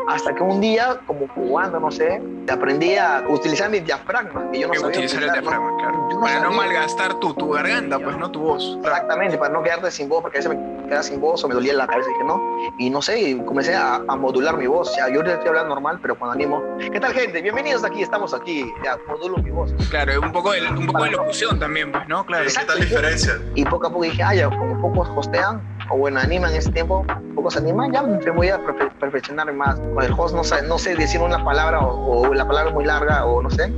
Speaker 3: Hasta que un día, como jugando, no sé, aprendí a utilizar mi diafragma, que yo no sabía
Speaker 2: utilizar el diafragma, claro. para no malgastar tu, tu garganta, pues, no tu voz.
Speaker 3: Exactamente, para no quedarte sin voz, porque a veces me quedaba sin voz o me dolía la cabeza, y dije, no. Y no sé, y comencé a, a modular mi voz. O sea, yo estoy hablando normal, pero cuando animo, ¿qué tal, gente? Bienvenidos aquí, estamos aquí. Ya, modulo mi voz.
Speaker 2: Claro, un poco de, un poco de locución también, pues, ¿no? Claro.
Speaker 1: ¿Qué tal diferencia?
Speaker 3: Y poco a poco dije, ah, ya, como pocos hostean, o bueno, animan en ese tiempo, pocos animan, ya me voy a perfeccionar más. Con el host no sé, no sé decir una palabra o, la palabra muy larga o no sé,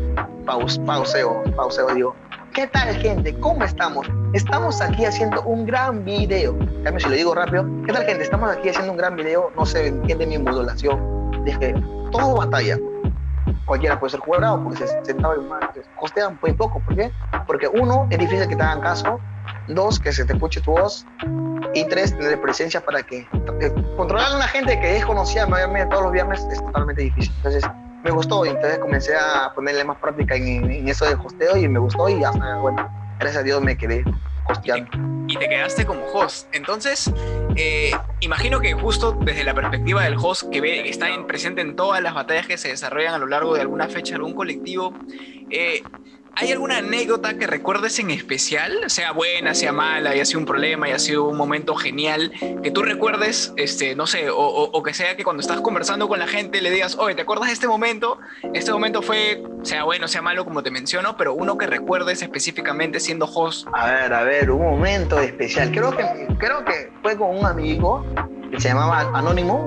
Speaker 3: paus, pauseo, pauseo, digo, ¿qué tal gente? ¿Cómo estamos? Estamos aquí haciendo un gran video. Cambio si lo digo rápido, ¿qué tal gente? Estamos aquí haciendo un gran video, no se entiende mi modulación. Dije, todo batalla. Cualquiera puede ser jugador porque se sentaba en más, hostean muy poco. ¿Por qué? Porque uno, es difícil que te hagan caso. Dos, que se te escuche tu voz y tres, tener presencia para que eh, controlar a una gente que es conocida mayormente todos los viernes es totalmente difícil. Entonces me gustó y entonces comencé a ponerle más práctica en, eso del hosteo y me gustó y hasta, bueno, gracias a Dios me quedé hosteando.
Speaker 2: Y te quedaste como host. Entonces, eh, imagino que justo desde la perspectiva del host que ve, está presente en todas las batallas que se desarrollan a lo largo de alguna fecha, algún colectivo, eh, ¿Hay alguna anécdota que recuerdes en especial, sea buena, sea mala, haya sido un problema, haya sido un momento genial, que tú recuerdes, este, no sé, o, que sea que cuando estás conversando con la gente le digas, oye, ¿te acuerdas de este momento? Este momento fue, sea bueno, sea malo, como te menciono, pero uno que recuerdes específicamente siendo host.
Speaker 3: A ver, a ver, un momento especial. Creo que, creo que fue con un amigo que se llamaba Anónimo.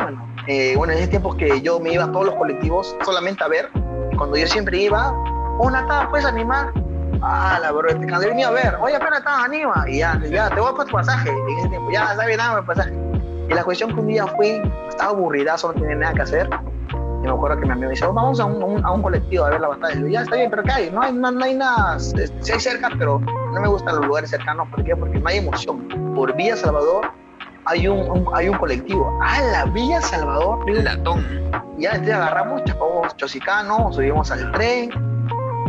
Speaker 3: Eh, bueno, en ese tiempo que yo me iba a todos los colectivos solamente a ver, cuando yo siempre iba, una Natán, ¿puedes animar? Ah, la bro, te cansé venido a ver. Oye, pero Natán, anima. Y ya, ya, te voy a tu pasaje. En ese tiempo, ya, está bien, dame el pasaje. Y la cuestión que un día fui, estaba aburrida, solo tenía nada que hacer. Y me acuerdo que mi amigo me dice, oh, vamos a un, a un, colectivo a ver la batalla. Y yo, ya, está bien, pero ¿qué hay? No hay, no, hay nada, este, sí hay cerca, pero no me gustan los lugares cercanos. ¿Por qué? Porque no hay emoción. Por Villa Salvador hay un, hay un colectivo. Ah, la Villa Salvador.
Speaker 2: Latón.
Speaker 3: Ya, entonces agarramos, chapamos Chosicano, subimos al tren,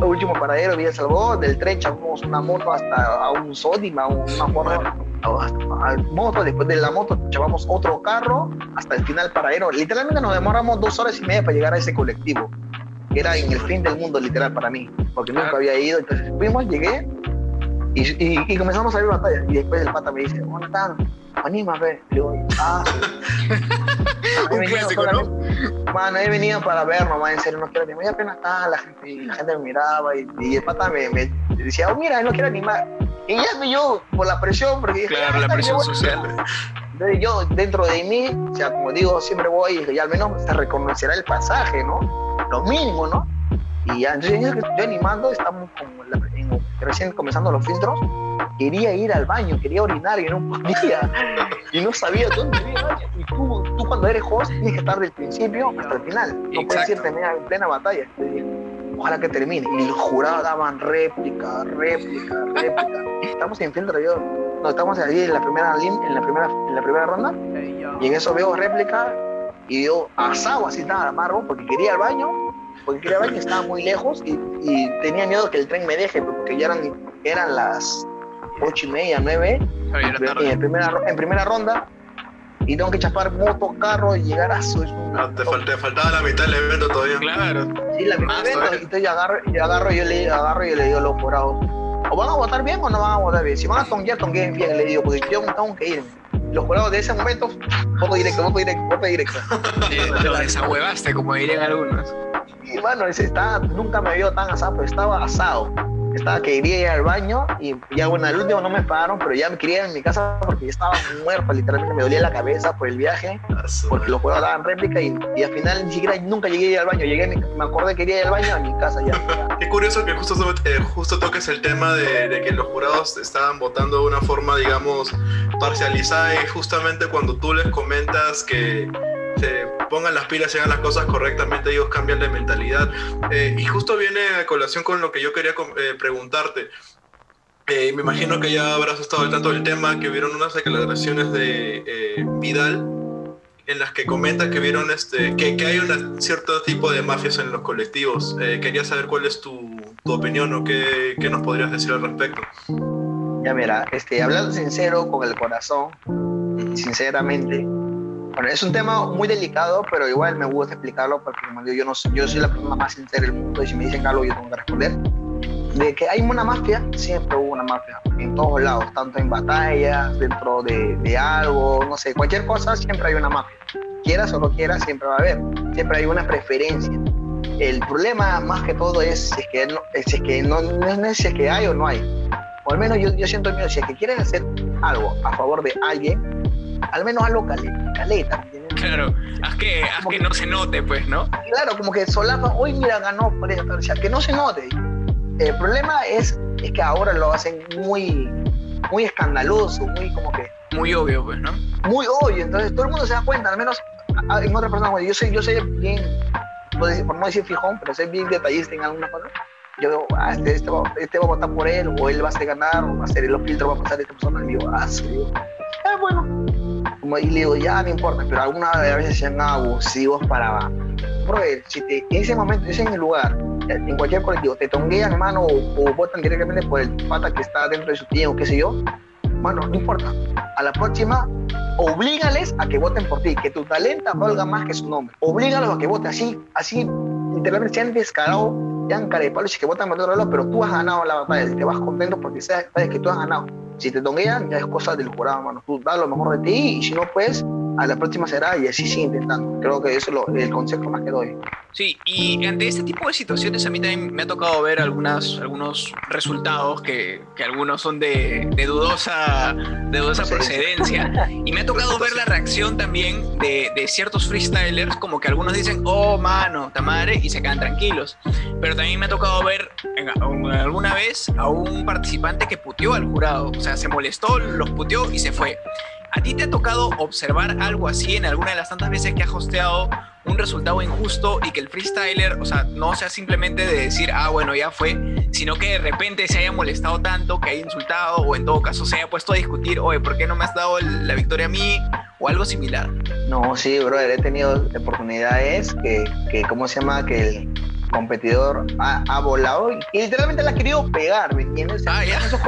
Speaker 3: último paradero de Villa Salvador, del tren chapamos una moto hasta a un Sodima, una moto, moto, después de la moto chapamos otro carro hasta el final paradero. Literalmente nos demoramos dos horas y media para llegar a ese colectivo, que era en el fin del mundo literal para mí, porque nunca había ido. Entonces fuimos, llegué y, y, comenzamos a ver batalla. Y después el pata me dice, ¿cómo están? anima a ver. Le ah, [LAUGHS]
Speaker 2: Un clásico, ¿no?
Speaker 3: Mano, he venido para ver nomás, en serio, no quiero animar. Y apenas está la gente, y la gente me miraba y, y el pata me, me, decía, oh, mira, no quiero animar. Y ya yo, por la presión, porque
Speaker 2: Claro, ah, la presión social.
Speaker 3: Entonces yo, dentro de mí, o sea, como digo, siempre voy y al menos se reconocerá el pasaje, ¿no? Lo mínimo, ¿no? Y ya, entonces yo, yo animando, estamos como recién comenzando los filtros, quería ir al baño, quería orinar y no podía. Y no sabía dónde ir. Y tú, tú cuando eres host tienes que estar del principio hasta el final. No puedes ir en plena batalla. Ojalá que termine. Y los jurados daban réplica, réplica, réplica. Estamos en filtro yo. No, estamos ahí en la primera en la primera, en la primera ronda. Y en eso veo réplica y yo asado así nada amargo porque quería al baño, porque quería al baño, estaba muy lejos y, y, tenía miedo que el tren me deje porque ya eran, eran las ocho y media, nueve, en, primera, en primera ronda y tengo que chapar moto, carro y llegar a su...
Speaker 1: Ah, te, faltaba la mitad del evento todavía.
Speaker 2: Claro.
Speaker 3: Sí, la mitad del evento. Entonces yo agarro, yo agarro, yo le agarro y yo le digo a los morados, o van a votar bien o no van a votar bien. Si van a tonguear, tongueen bien, le digo, porque yo tengo que irme los jurados de ese momento, voto directo, voto directo, voto directo. [LAUGHS]
Speaker 2: lo desahuevaste, como dirían algunos.
Speaker 3: Y bueno, está, nunca me vio tan asado, pero estaba asado estaba que quería ir al baño y ya bueno, al último no me pararon, pero ya me quería ir en mi casa porque ya estaba muerto, literalmente me dolía la cabeza por el viaje, porque los juegos daban réplica y, y, al final ni siquiera nunca llegué a ir al baño, llegué, me acordé que quería ir al baño a mi casa ya.
Speaker 1: Qué curioso que justo, eh, justo toques el tema de, de, que los jurados estaban votando de una forma, digamos, parcializada y justamente cuando tú les comentas que se pongan las pilas y hagan las cosas correctamente, ellos cambian de mentalidad. Eh, y justo viene a colación con lo que yo quería eh, preguntarte. Eh, me imagino que ya habrás estado al tanto del tema, que vieron unas declaraciones de Vidal en las que comenta que vieron este, que, que hay un cierto tipo de mafias en los colectivos. quería saber cuál es tu, tu opinión o qué, qué, nos podrías decir al respecto.
Speaker 3: Ya mira, este, hablando sincero, con el corazón, sinceramente, bueno, es un tema muy delicado, pero igual me gusta explicarlo porque, como digo, yo, no, yo soy la persona más sincera del mundo y si me dicen algo yo tengo que responder. De que hay una mafia, siempre hubo una mafia, en todos lados, tanto en batallas, dentro de, de algo, no sé, cualquier cosa, siempre hay una mafia. Quieras o no quieras, siempre va a haber, siempre hay una preferencia. El problema más que todo es si es que no, es que no, no es si es que hay o no hay. O al menos yo, yo siento miedo, si es que quieren hacer algo a favor de alguien, al menos algo caleta, caleta
Speaker 2: Claro, haz que, haz que, no se note, pues, ¿no?
Speaker 3: Claro, como que solapa, hoy mira, ganó por o sea, que no se note. El problema es, es que ahora lo hacen muy, muy escandaloso, muy como que...
Speaker 2: Muy obvio, pues, ¿no?
Speaker 3: Muy obvio, entonces todo el mundo se da cuenta, al menos en otra persona, yo soy, yo soy bien, por no decir fijón, pero soy bien detallista en alguna cosa. Yo digo, ah, este, este, va, este va a votar por él, o él va a hacer ganar, o va a hacer los filtros, va a pasar a esta persona, y digo, ah, sí, ah, bueno, y le digo, ya no importa, pero algunas veces sean abusivos para. Porque si te, en ese momento, en el lugar, en cualquier colectivo, te tonguean, hermano, o, votan directamente por el pata que está dentro de su tío, o qué sé yo, bueno, no importa. A la próxima, oblígales a que voten por ti, que tu talento valga más que su nombre. Oblígalos a que voten así, así, literalmente sean descarados, sean carepalos y que voten por otro lado, pero tú has ganado la batalla, te vas contento porque sabes que tú has ganado. Si te tonguean, ya es cosa del jurado, mano. Tú da lo mejor de ti y si no, pues a la próxima será y así sigue intentando. Creo que eso es el consejo más que doy.
Speaker 2: Sí, y ante este tipo de situaciones a mí también me ha tocado ver algunas, algunos resultados que, que algunos son de, de dudosa, de dudosa procedencia. Y me ha tocado ver la reacción también de, de, ciertos freestylers, como que algunos dicen, oh, mano, tamare, y se quedan tranquilos. Pero también me ha tocado ver alguna vez a un participante que puteó al jurado. O sea, se molestó, los puteó y se fue. ¿A ti te ha tocado observar algo así en alguna de las tantas veces que has hosteado un resultado injusto y que el freestyler, o sea, no sea simplemente de decir, ah, bueno, ya fue, sino que de repente se haya molestado tanto, que haya insultado o en todo caso se haya puesto a discutir, oye, ¿por qué no me has dado la victoria a mí? O algo similar.
Speaker 3: No, sí, brother, he tenido oportunidades que, que ¿cómo se llama? Que el competidor ha, ha volado y, literalmente la ha querido pegar, ¿me entiendes?
Speaker 2: Ah, ya
Speaker 3: esos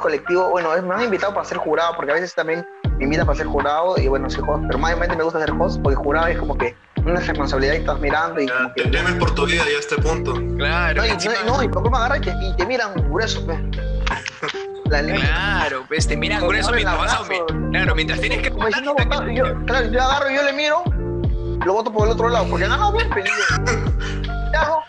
Speaker 3: colectivos, bueno, me han invitado para ser jurado, porque a veces también me invitan para ser jurado y bueno, soy host, pero mayormente me gusta ser host porque jurado es como que una responsabilidad y estás mirando y como
Speaker 1: que... Te por tu vida ya a este punto.
Speaker 2: Claro.
Speaker 3: No, y, no, y poco me agarra y te, y te miran grueso, pues. [LAUGHS]
Speaker 2: claro, pues te miran grueso mientras vas a... Claro, mientras tienes que...
Speaker 3: Como diciendo, yo, claro, yo agarro y yo le miro, lo voto por el otro lado, porque ganó bien, pero... ¿Qué hago?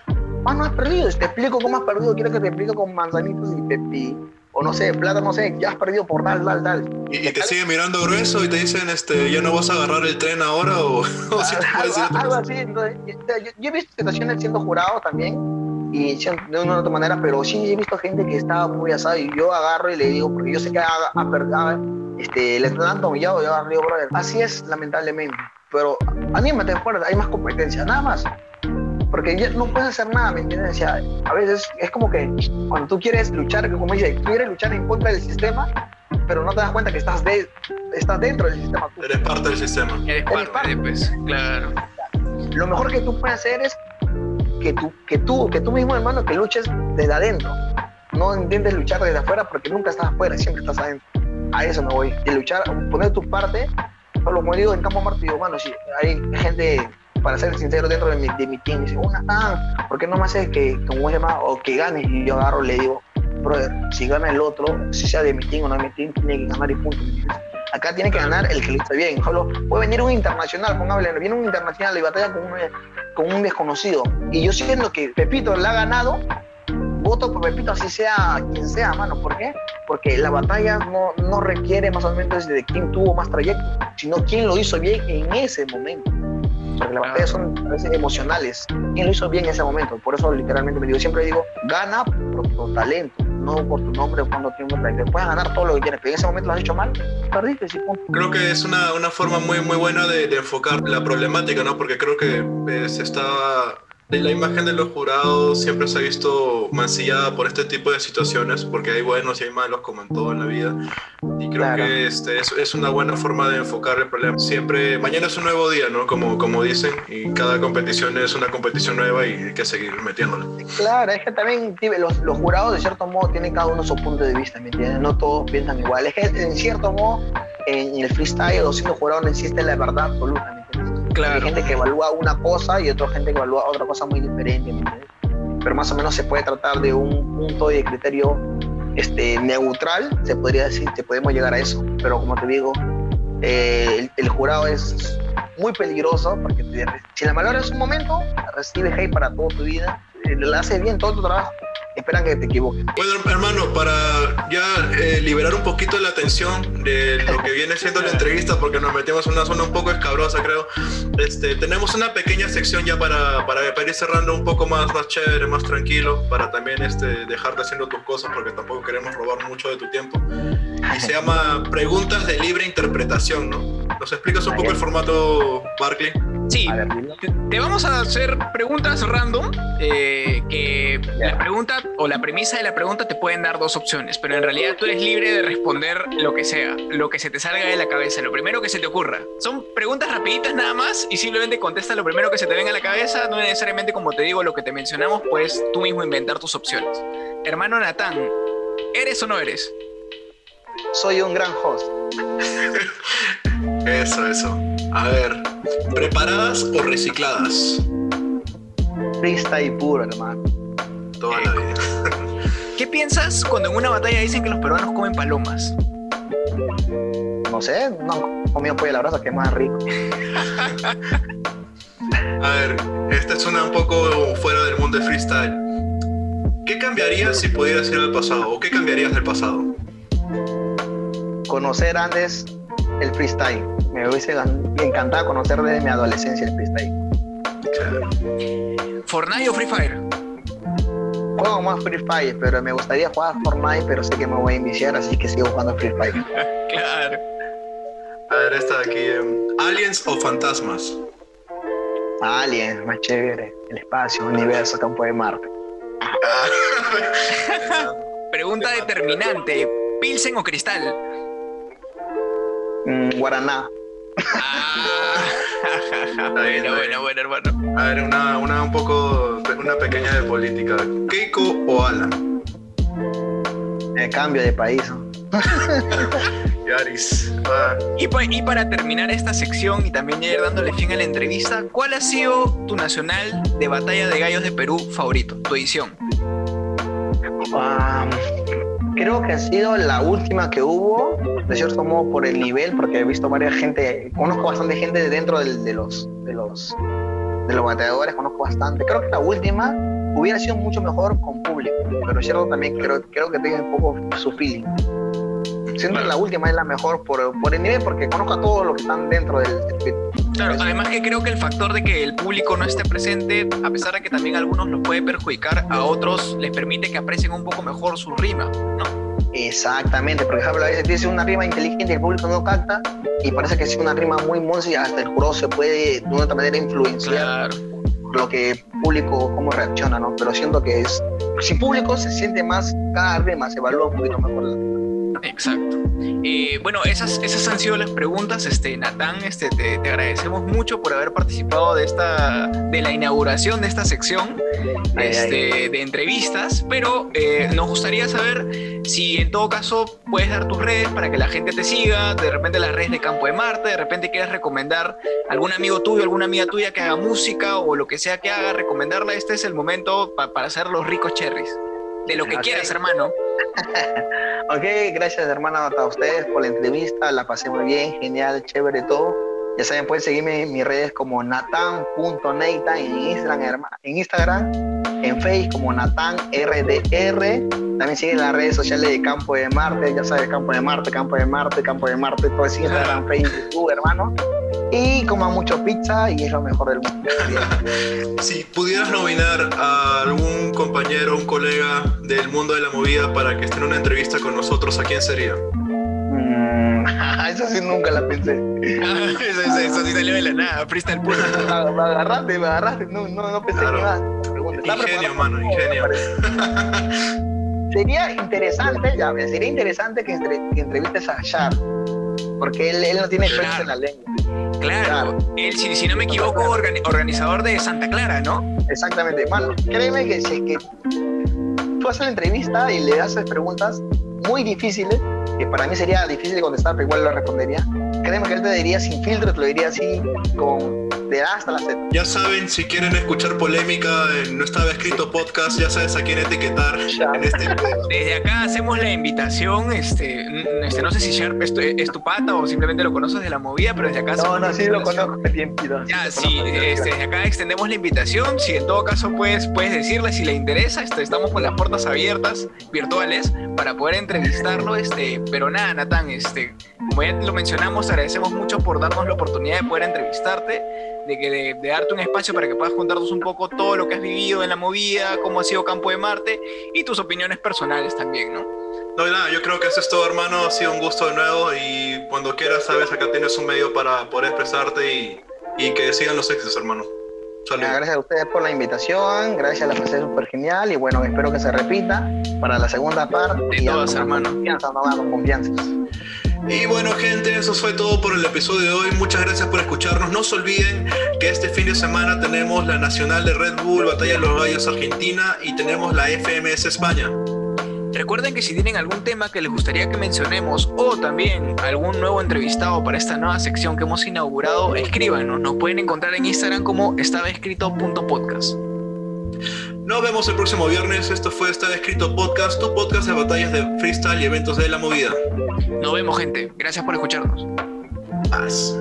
Speaker 3: Ah, no has perdido, te explico cómo has perdido, quiero que te explique con manzanitos y pepi o no sé, plata, no sé, ya has perdido por tal, tal, tal.
Speaker 1: Y, te siguen mirando grueso y te dicen, este, ya no vas a agarrar el tren ahora o, [LAUGHS]
Speaker 3: o si te algo, algo así. Entonces, yo, he visto situaciones siendo jurado también y de una u otra manera, pero sí he visto gente que estaba muy asada y yo agarro y le digo, porque yo sé que a, a, este, le están dando humillado, yo agarro digo, brother, así es lamentablemente, pero anímate fuerte, hay más competencia, nada más. Porque ya no puedes hacer nada, ¿me entiendes? O sea, a veces es como que cuando tú quieres luchar, como dice, tú quieres luchar en contra del sistema, pero no te das cuenta que estás, de, estás dentro del sistema.
Speaker 1: Eres parte del sistema.
Speaker 2: Eres parte, pues, claro.
Speaker 3: Lo mejor que tú puedes hacer es que tú, que tú, que tú mismo, hermano, que luches desde adentro. No intentes luchar desde afuera porque nunca estás afuera, siempre estás adentro. A eso me voy. De luchar, poner tu parte, solo como digo en Campo Marte, digo, bueno, si hay gente, para ser sincero, dentro de mi, team, dice, una tan, ¿por qué no me haces que, como se llama, o que ganes? Y yo agarro, le digo, brother, si gana el otro, si sea de mi team o no de mi team, tiene que ganar y punto. Acá tiene que ganar el que le está bien. Solo puede venir un internacional, póngale, viene un internacional y batalla con un, con un desconocido. Y yo siento que Pepito le ha ganado, voto por Pepito, así sea quien sea, mano. ¿Por qué? Porque la batalla no, no requiere más o menos de quién tuvo más trayecto, sino quién lo hizo bien en ese momento. Porque las batallas son a veces emocionales. ¿Quién lo hizo bien en ese momento? Por eso literalmente me digo, siempre digo, gana por tu talento no por tu nombre o cuando tienes un Puedes ganar todo lo que quieres, pero en ese momento lo has hecho mal, perdiste. Sí,
Speaker 1: creo que es una, una forma muy, muy buena de, de, enfocar la problemática, ¿no? Porque creo que eh, se está la imagen de los jurados siempre se ha visto mancillada por este tipo de situaciones, porque hay buenos y hay malos como en todo en la vida. Y creo que este, es, es, una buena forma de enfocar el problema. Siempre, mañana es un nuevo día, ¿no? Como, como dicen, y cada competición es una competición nueva y hay que seguir metiéndole.
Speaker 3: Claro, es que también los, los jurados de cierto modo tienen cada uno su punto de vista, ¿me entiendes? No todos piensan igual. Es que en cierto modo, en el freestyle o siendo jurado no existe la verdad absoluta, hay gente que evalúa una cosa y otra gente que evalúa otra cosa muy diferente. Pero más o menos se puede tratar de un punto de criterio este, neutral, se podría decir, que podemos llegar a eso. Pero como te digo, eh, el, jurado es muy peligroso porque si la es un momento, recibe hate para toda tu vida, le hace bien todo tu trabajo esperan que te equivoques.
Speaker 1: Bueno, hermano, para ya eh, liberar un poquito la atención de lo que viene siendo la entrevista, porque nos metimos en una zona un poco escabrosa, creo, este, tenemos una pequeña sección ya para, para, ir cerrando un poco más, más chévere, más tranquilo, para también este, dejarte haciendo tus cosas, porque tampoco queremos robar mucho de tu tiempo. Y se llama Preguntas de Libre Interpretación, ¿no? ¿Nos explicas un poco el formato, Barkley?
Speaker 2: Sí, te vamos a hacer preguntas random, eh, que la pregunta o la premisa de la pregunta te pueden dar dos opciones, pero en realidad tú eres libre de responder lo que sea, lo que se te salga de la cabeza, lo primero que se te ocurra. Son preguntas rapiditas nada más y simplemente contesta lo primero que se te venga a la cabeza, no necesariamente como te digo lo que te mencionamos, puedes tú mismo inventar tus opciones. Hermano Natán, ¿eres o no eres?
Speaker 3: Soy un gran host. [LAUGHS]
Speaker 1: eso, eso. A ver, ¿preparadas o recicladas?
Speaker 3: y puro, hermano.
Speaker 1: Toda la vida. [LAUGHS]
Speaker 2: ¿Qué piensas cuando en una batalla dicen que los peruanos comen palomas?
Speaker 3: No sé, no comido pollo a la brasa, que es más rico.
Speaker 1: a ver, esta es una un poco fuera del mundo de freestyle. ¿Qué cambiarías si pudieras ir al pasado? ¿O qué cambiarías del pasado?
Speaker 3: Conocer antes el freestyle. Me hubiese encantado conocer desde mi adolescencia el freestyle.
Speaker 2: ¿Fortnite o Free Fire?
Speaker 3: Juego más Free Fire, pero me gustaría jugar Fortnite, pero sé que me voy a iniciar, así que sigo jugando Free Fire. [LAUGHS]
Speaker 2: claro.
Speaker 1: A ver, esta de aquí. Em, ¿Aliens o fantasmas?
Speaker 3: Aliens, más chévere. El espacio, universo, campo de Marte. [LAUGHS]
Speaker 2: Pregunta determinante. ¿Pilsen o cristal?
Speaker 3: Mm, guaraná.
Speaker 2: Ah. [LAUGHS] bueno, bueno, bueno, hermano.
Speaker 1: A ver, una, una un poco, una pequeña de política. ¿Keiko o Alan?
Speaker 3: El cambio de país. [LAUGHS]
Speaker 1: Yaris.
Speaker 2: Y, y, para terminar esta sección y también ir dándole fin a la entrevista, ¿cuál ha sido tu nacional de batalla de gallos de Perú favorito, tu edición?
Speaker 3: Creo que ha sido la última que hubo, de cierto modo por el nivel, porque he visto varias gente, conozco bastante gente dentro de, los, de los de los bateadores, conozco bastante. Creo que la última hubiera sido mucho mejor con público, pero cierto también creo, creo que tiene un poco su feeling. Siento que la última es la mejor por, por el nivel, porque conozco a todos los que están dentro del circuito.
Speaker 2: Claro, además que creo que el factor de que el público no esté presente, a pesar de que también a algunos los puede perjudicar, a otros les permite que aprecien un poco mejor su rima, ¿no?
Speaker 3: Exactamente, porque ejemplo, a veces dice una rima inteligente y el público no capta, y parece que es una rima muy monza y hasta el jurado se puede de una otra manera influenciar lo que el público, cómo reacciona, ¿no? Pero siento que es, si público se siente más, cada rima se evalúa un poquito mejor la
Speaker 2: Exacto. Eh, bueno, esas, esas han sido las preguntas. Este, Natán, este, te, agradecemos mucho por haber participado de, esta, de la inauguración de esta sección este, de entrevistas, pero eh, nos gustaría saber si en todo caso puedes dar tus redes para que la gente te siga, de repente las redes de Campo de Marte, de repente quieres recomendar algún amigo tuyo, alguna amiga tuya que haga música o lo que sea que haga, recomendarla. Este es el momento para hacer los ricos cherries. De lo que quieras, hermano. [LAUGHS]
Speaker 3: ok, gracias, hermano, a ustedes por la entrevista. La pasé muy bien, genial, chévere todo. Ya saben, pueden seguirme en mis redes como natan.neita en Instagram, en Instagram, en Facebook como NatanRDR. También siguen las redes sociales de Campo de Marte, ya sabes, Campo de Marte, Campo de Marte, Campo de Marte, todo es Instagram, Facebook, YouTube, hermano y coma mucho pizza y es lo mejor del mundo.
Speaker 1: si pudieras nominar a algún compañero, un colega del mundo de la movida para que esté en una entrevista con nosotros, ¿a quién sería?
Speaker 3: Mm, [LAUGHS] eso sí nunca la pensé. [LAUGHS]
Speaker 2: eso, eso, eso, sí salió de la nada, freestyle puro.
Speaker 3: me agarraste, me agarraste, no, no, no pensé claro.
Speaker 1: nada. Ingenio, mano, ingenio. [LAUGHS]
Speaker 3: sería interesante, ya, sería interesante que, entrevistes a Char, porque él, él no tiene experiencia en la lengua.
Speaker 2: Claro, él, si, no me equivoco, organizador de Santa Clara, ¿no?
Speaker 3: Exactamente, mano, créeme que si es que tú haces la entrevista y le haces preguntas muy difíciles, que para mí sería difícil contestar, pero igual lo respondería, créeme que él te diría sin filtro, te lo diría así con de hasta la Z.
Speaker 1: Ya saben, si quieren escuchar polémica en No Estaba Escrito Podcast, ya sabes a quién etiquetar en este
Speaker 2: Desde acá hacemos la invitación, este, este no sé si Sharp es tu, pata o simplemente lo conoces de la movida, pero desde acá...
Speaker 3: No, no, sí lo conozco bien,
Speaker 2: Ya, sí, este, desde acá extendemos la invitación, si en todo caso puedes, puedes decirle si le interesa, este, estamos con las puertas abiertas, virtuales, para poder entrevistarlo, este, pero nada, Natán, este, como ya lo mencionamos, agradecemos mucho por darnos la oportunidad de poder entrevistarte de, que de, darte un espacio para que puedas contarnos un poco todo lo que has vivido en la movida, cómo ha sido Campo de Marte y tus opiniones personales también, ¿no?
Speaker 1: No, nada, yo creo que eso es todo, hermano. Ha sido un gusto de nuevo y cuando quieras, sabes, acá tienes un medio para poder expresarte y, y que sigan los éxitos, hermano.
Speaker 3: Gracias a ustedes por la invitación, gracias, la pasé súper genial y bueno, espero que se repita para la segunda parte.
Speaker 2: De todas, hermano.
Speaker 3: Confianza, no, con confianza.
Speaker 1: Y bueno gente, eso fue todo por el episodio de hoy. Muchas gracias por escucharnos. No se olviden que este fin de semana tenemos la Nacional de Red Bull, Batalla de los Gallos Argentina y tenemos la FMS España.
Speaker 2: Recuerden que si tienen algún tema que les gustaría que mencionemos o también algún nuevo entrevistado para esta nueva sección que hemos inaugurado, escríbanos. Nos pueden encontrar en Instagram como estabaescrito.podcast.
Speaker 1: Nos vemos el próximo viernes. Esto fue Estaba Escrito Podcast, tu podcast de batallas de freestyle y eventos de la movida.
Speaker 2: Nos vemos, gente. Gracias por escucharnos.
Speaker 1: Paz.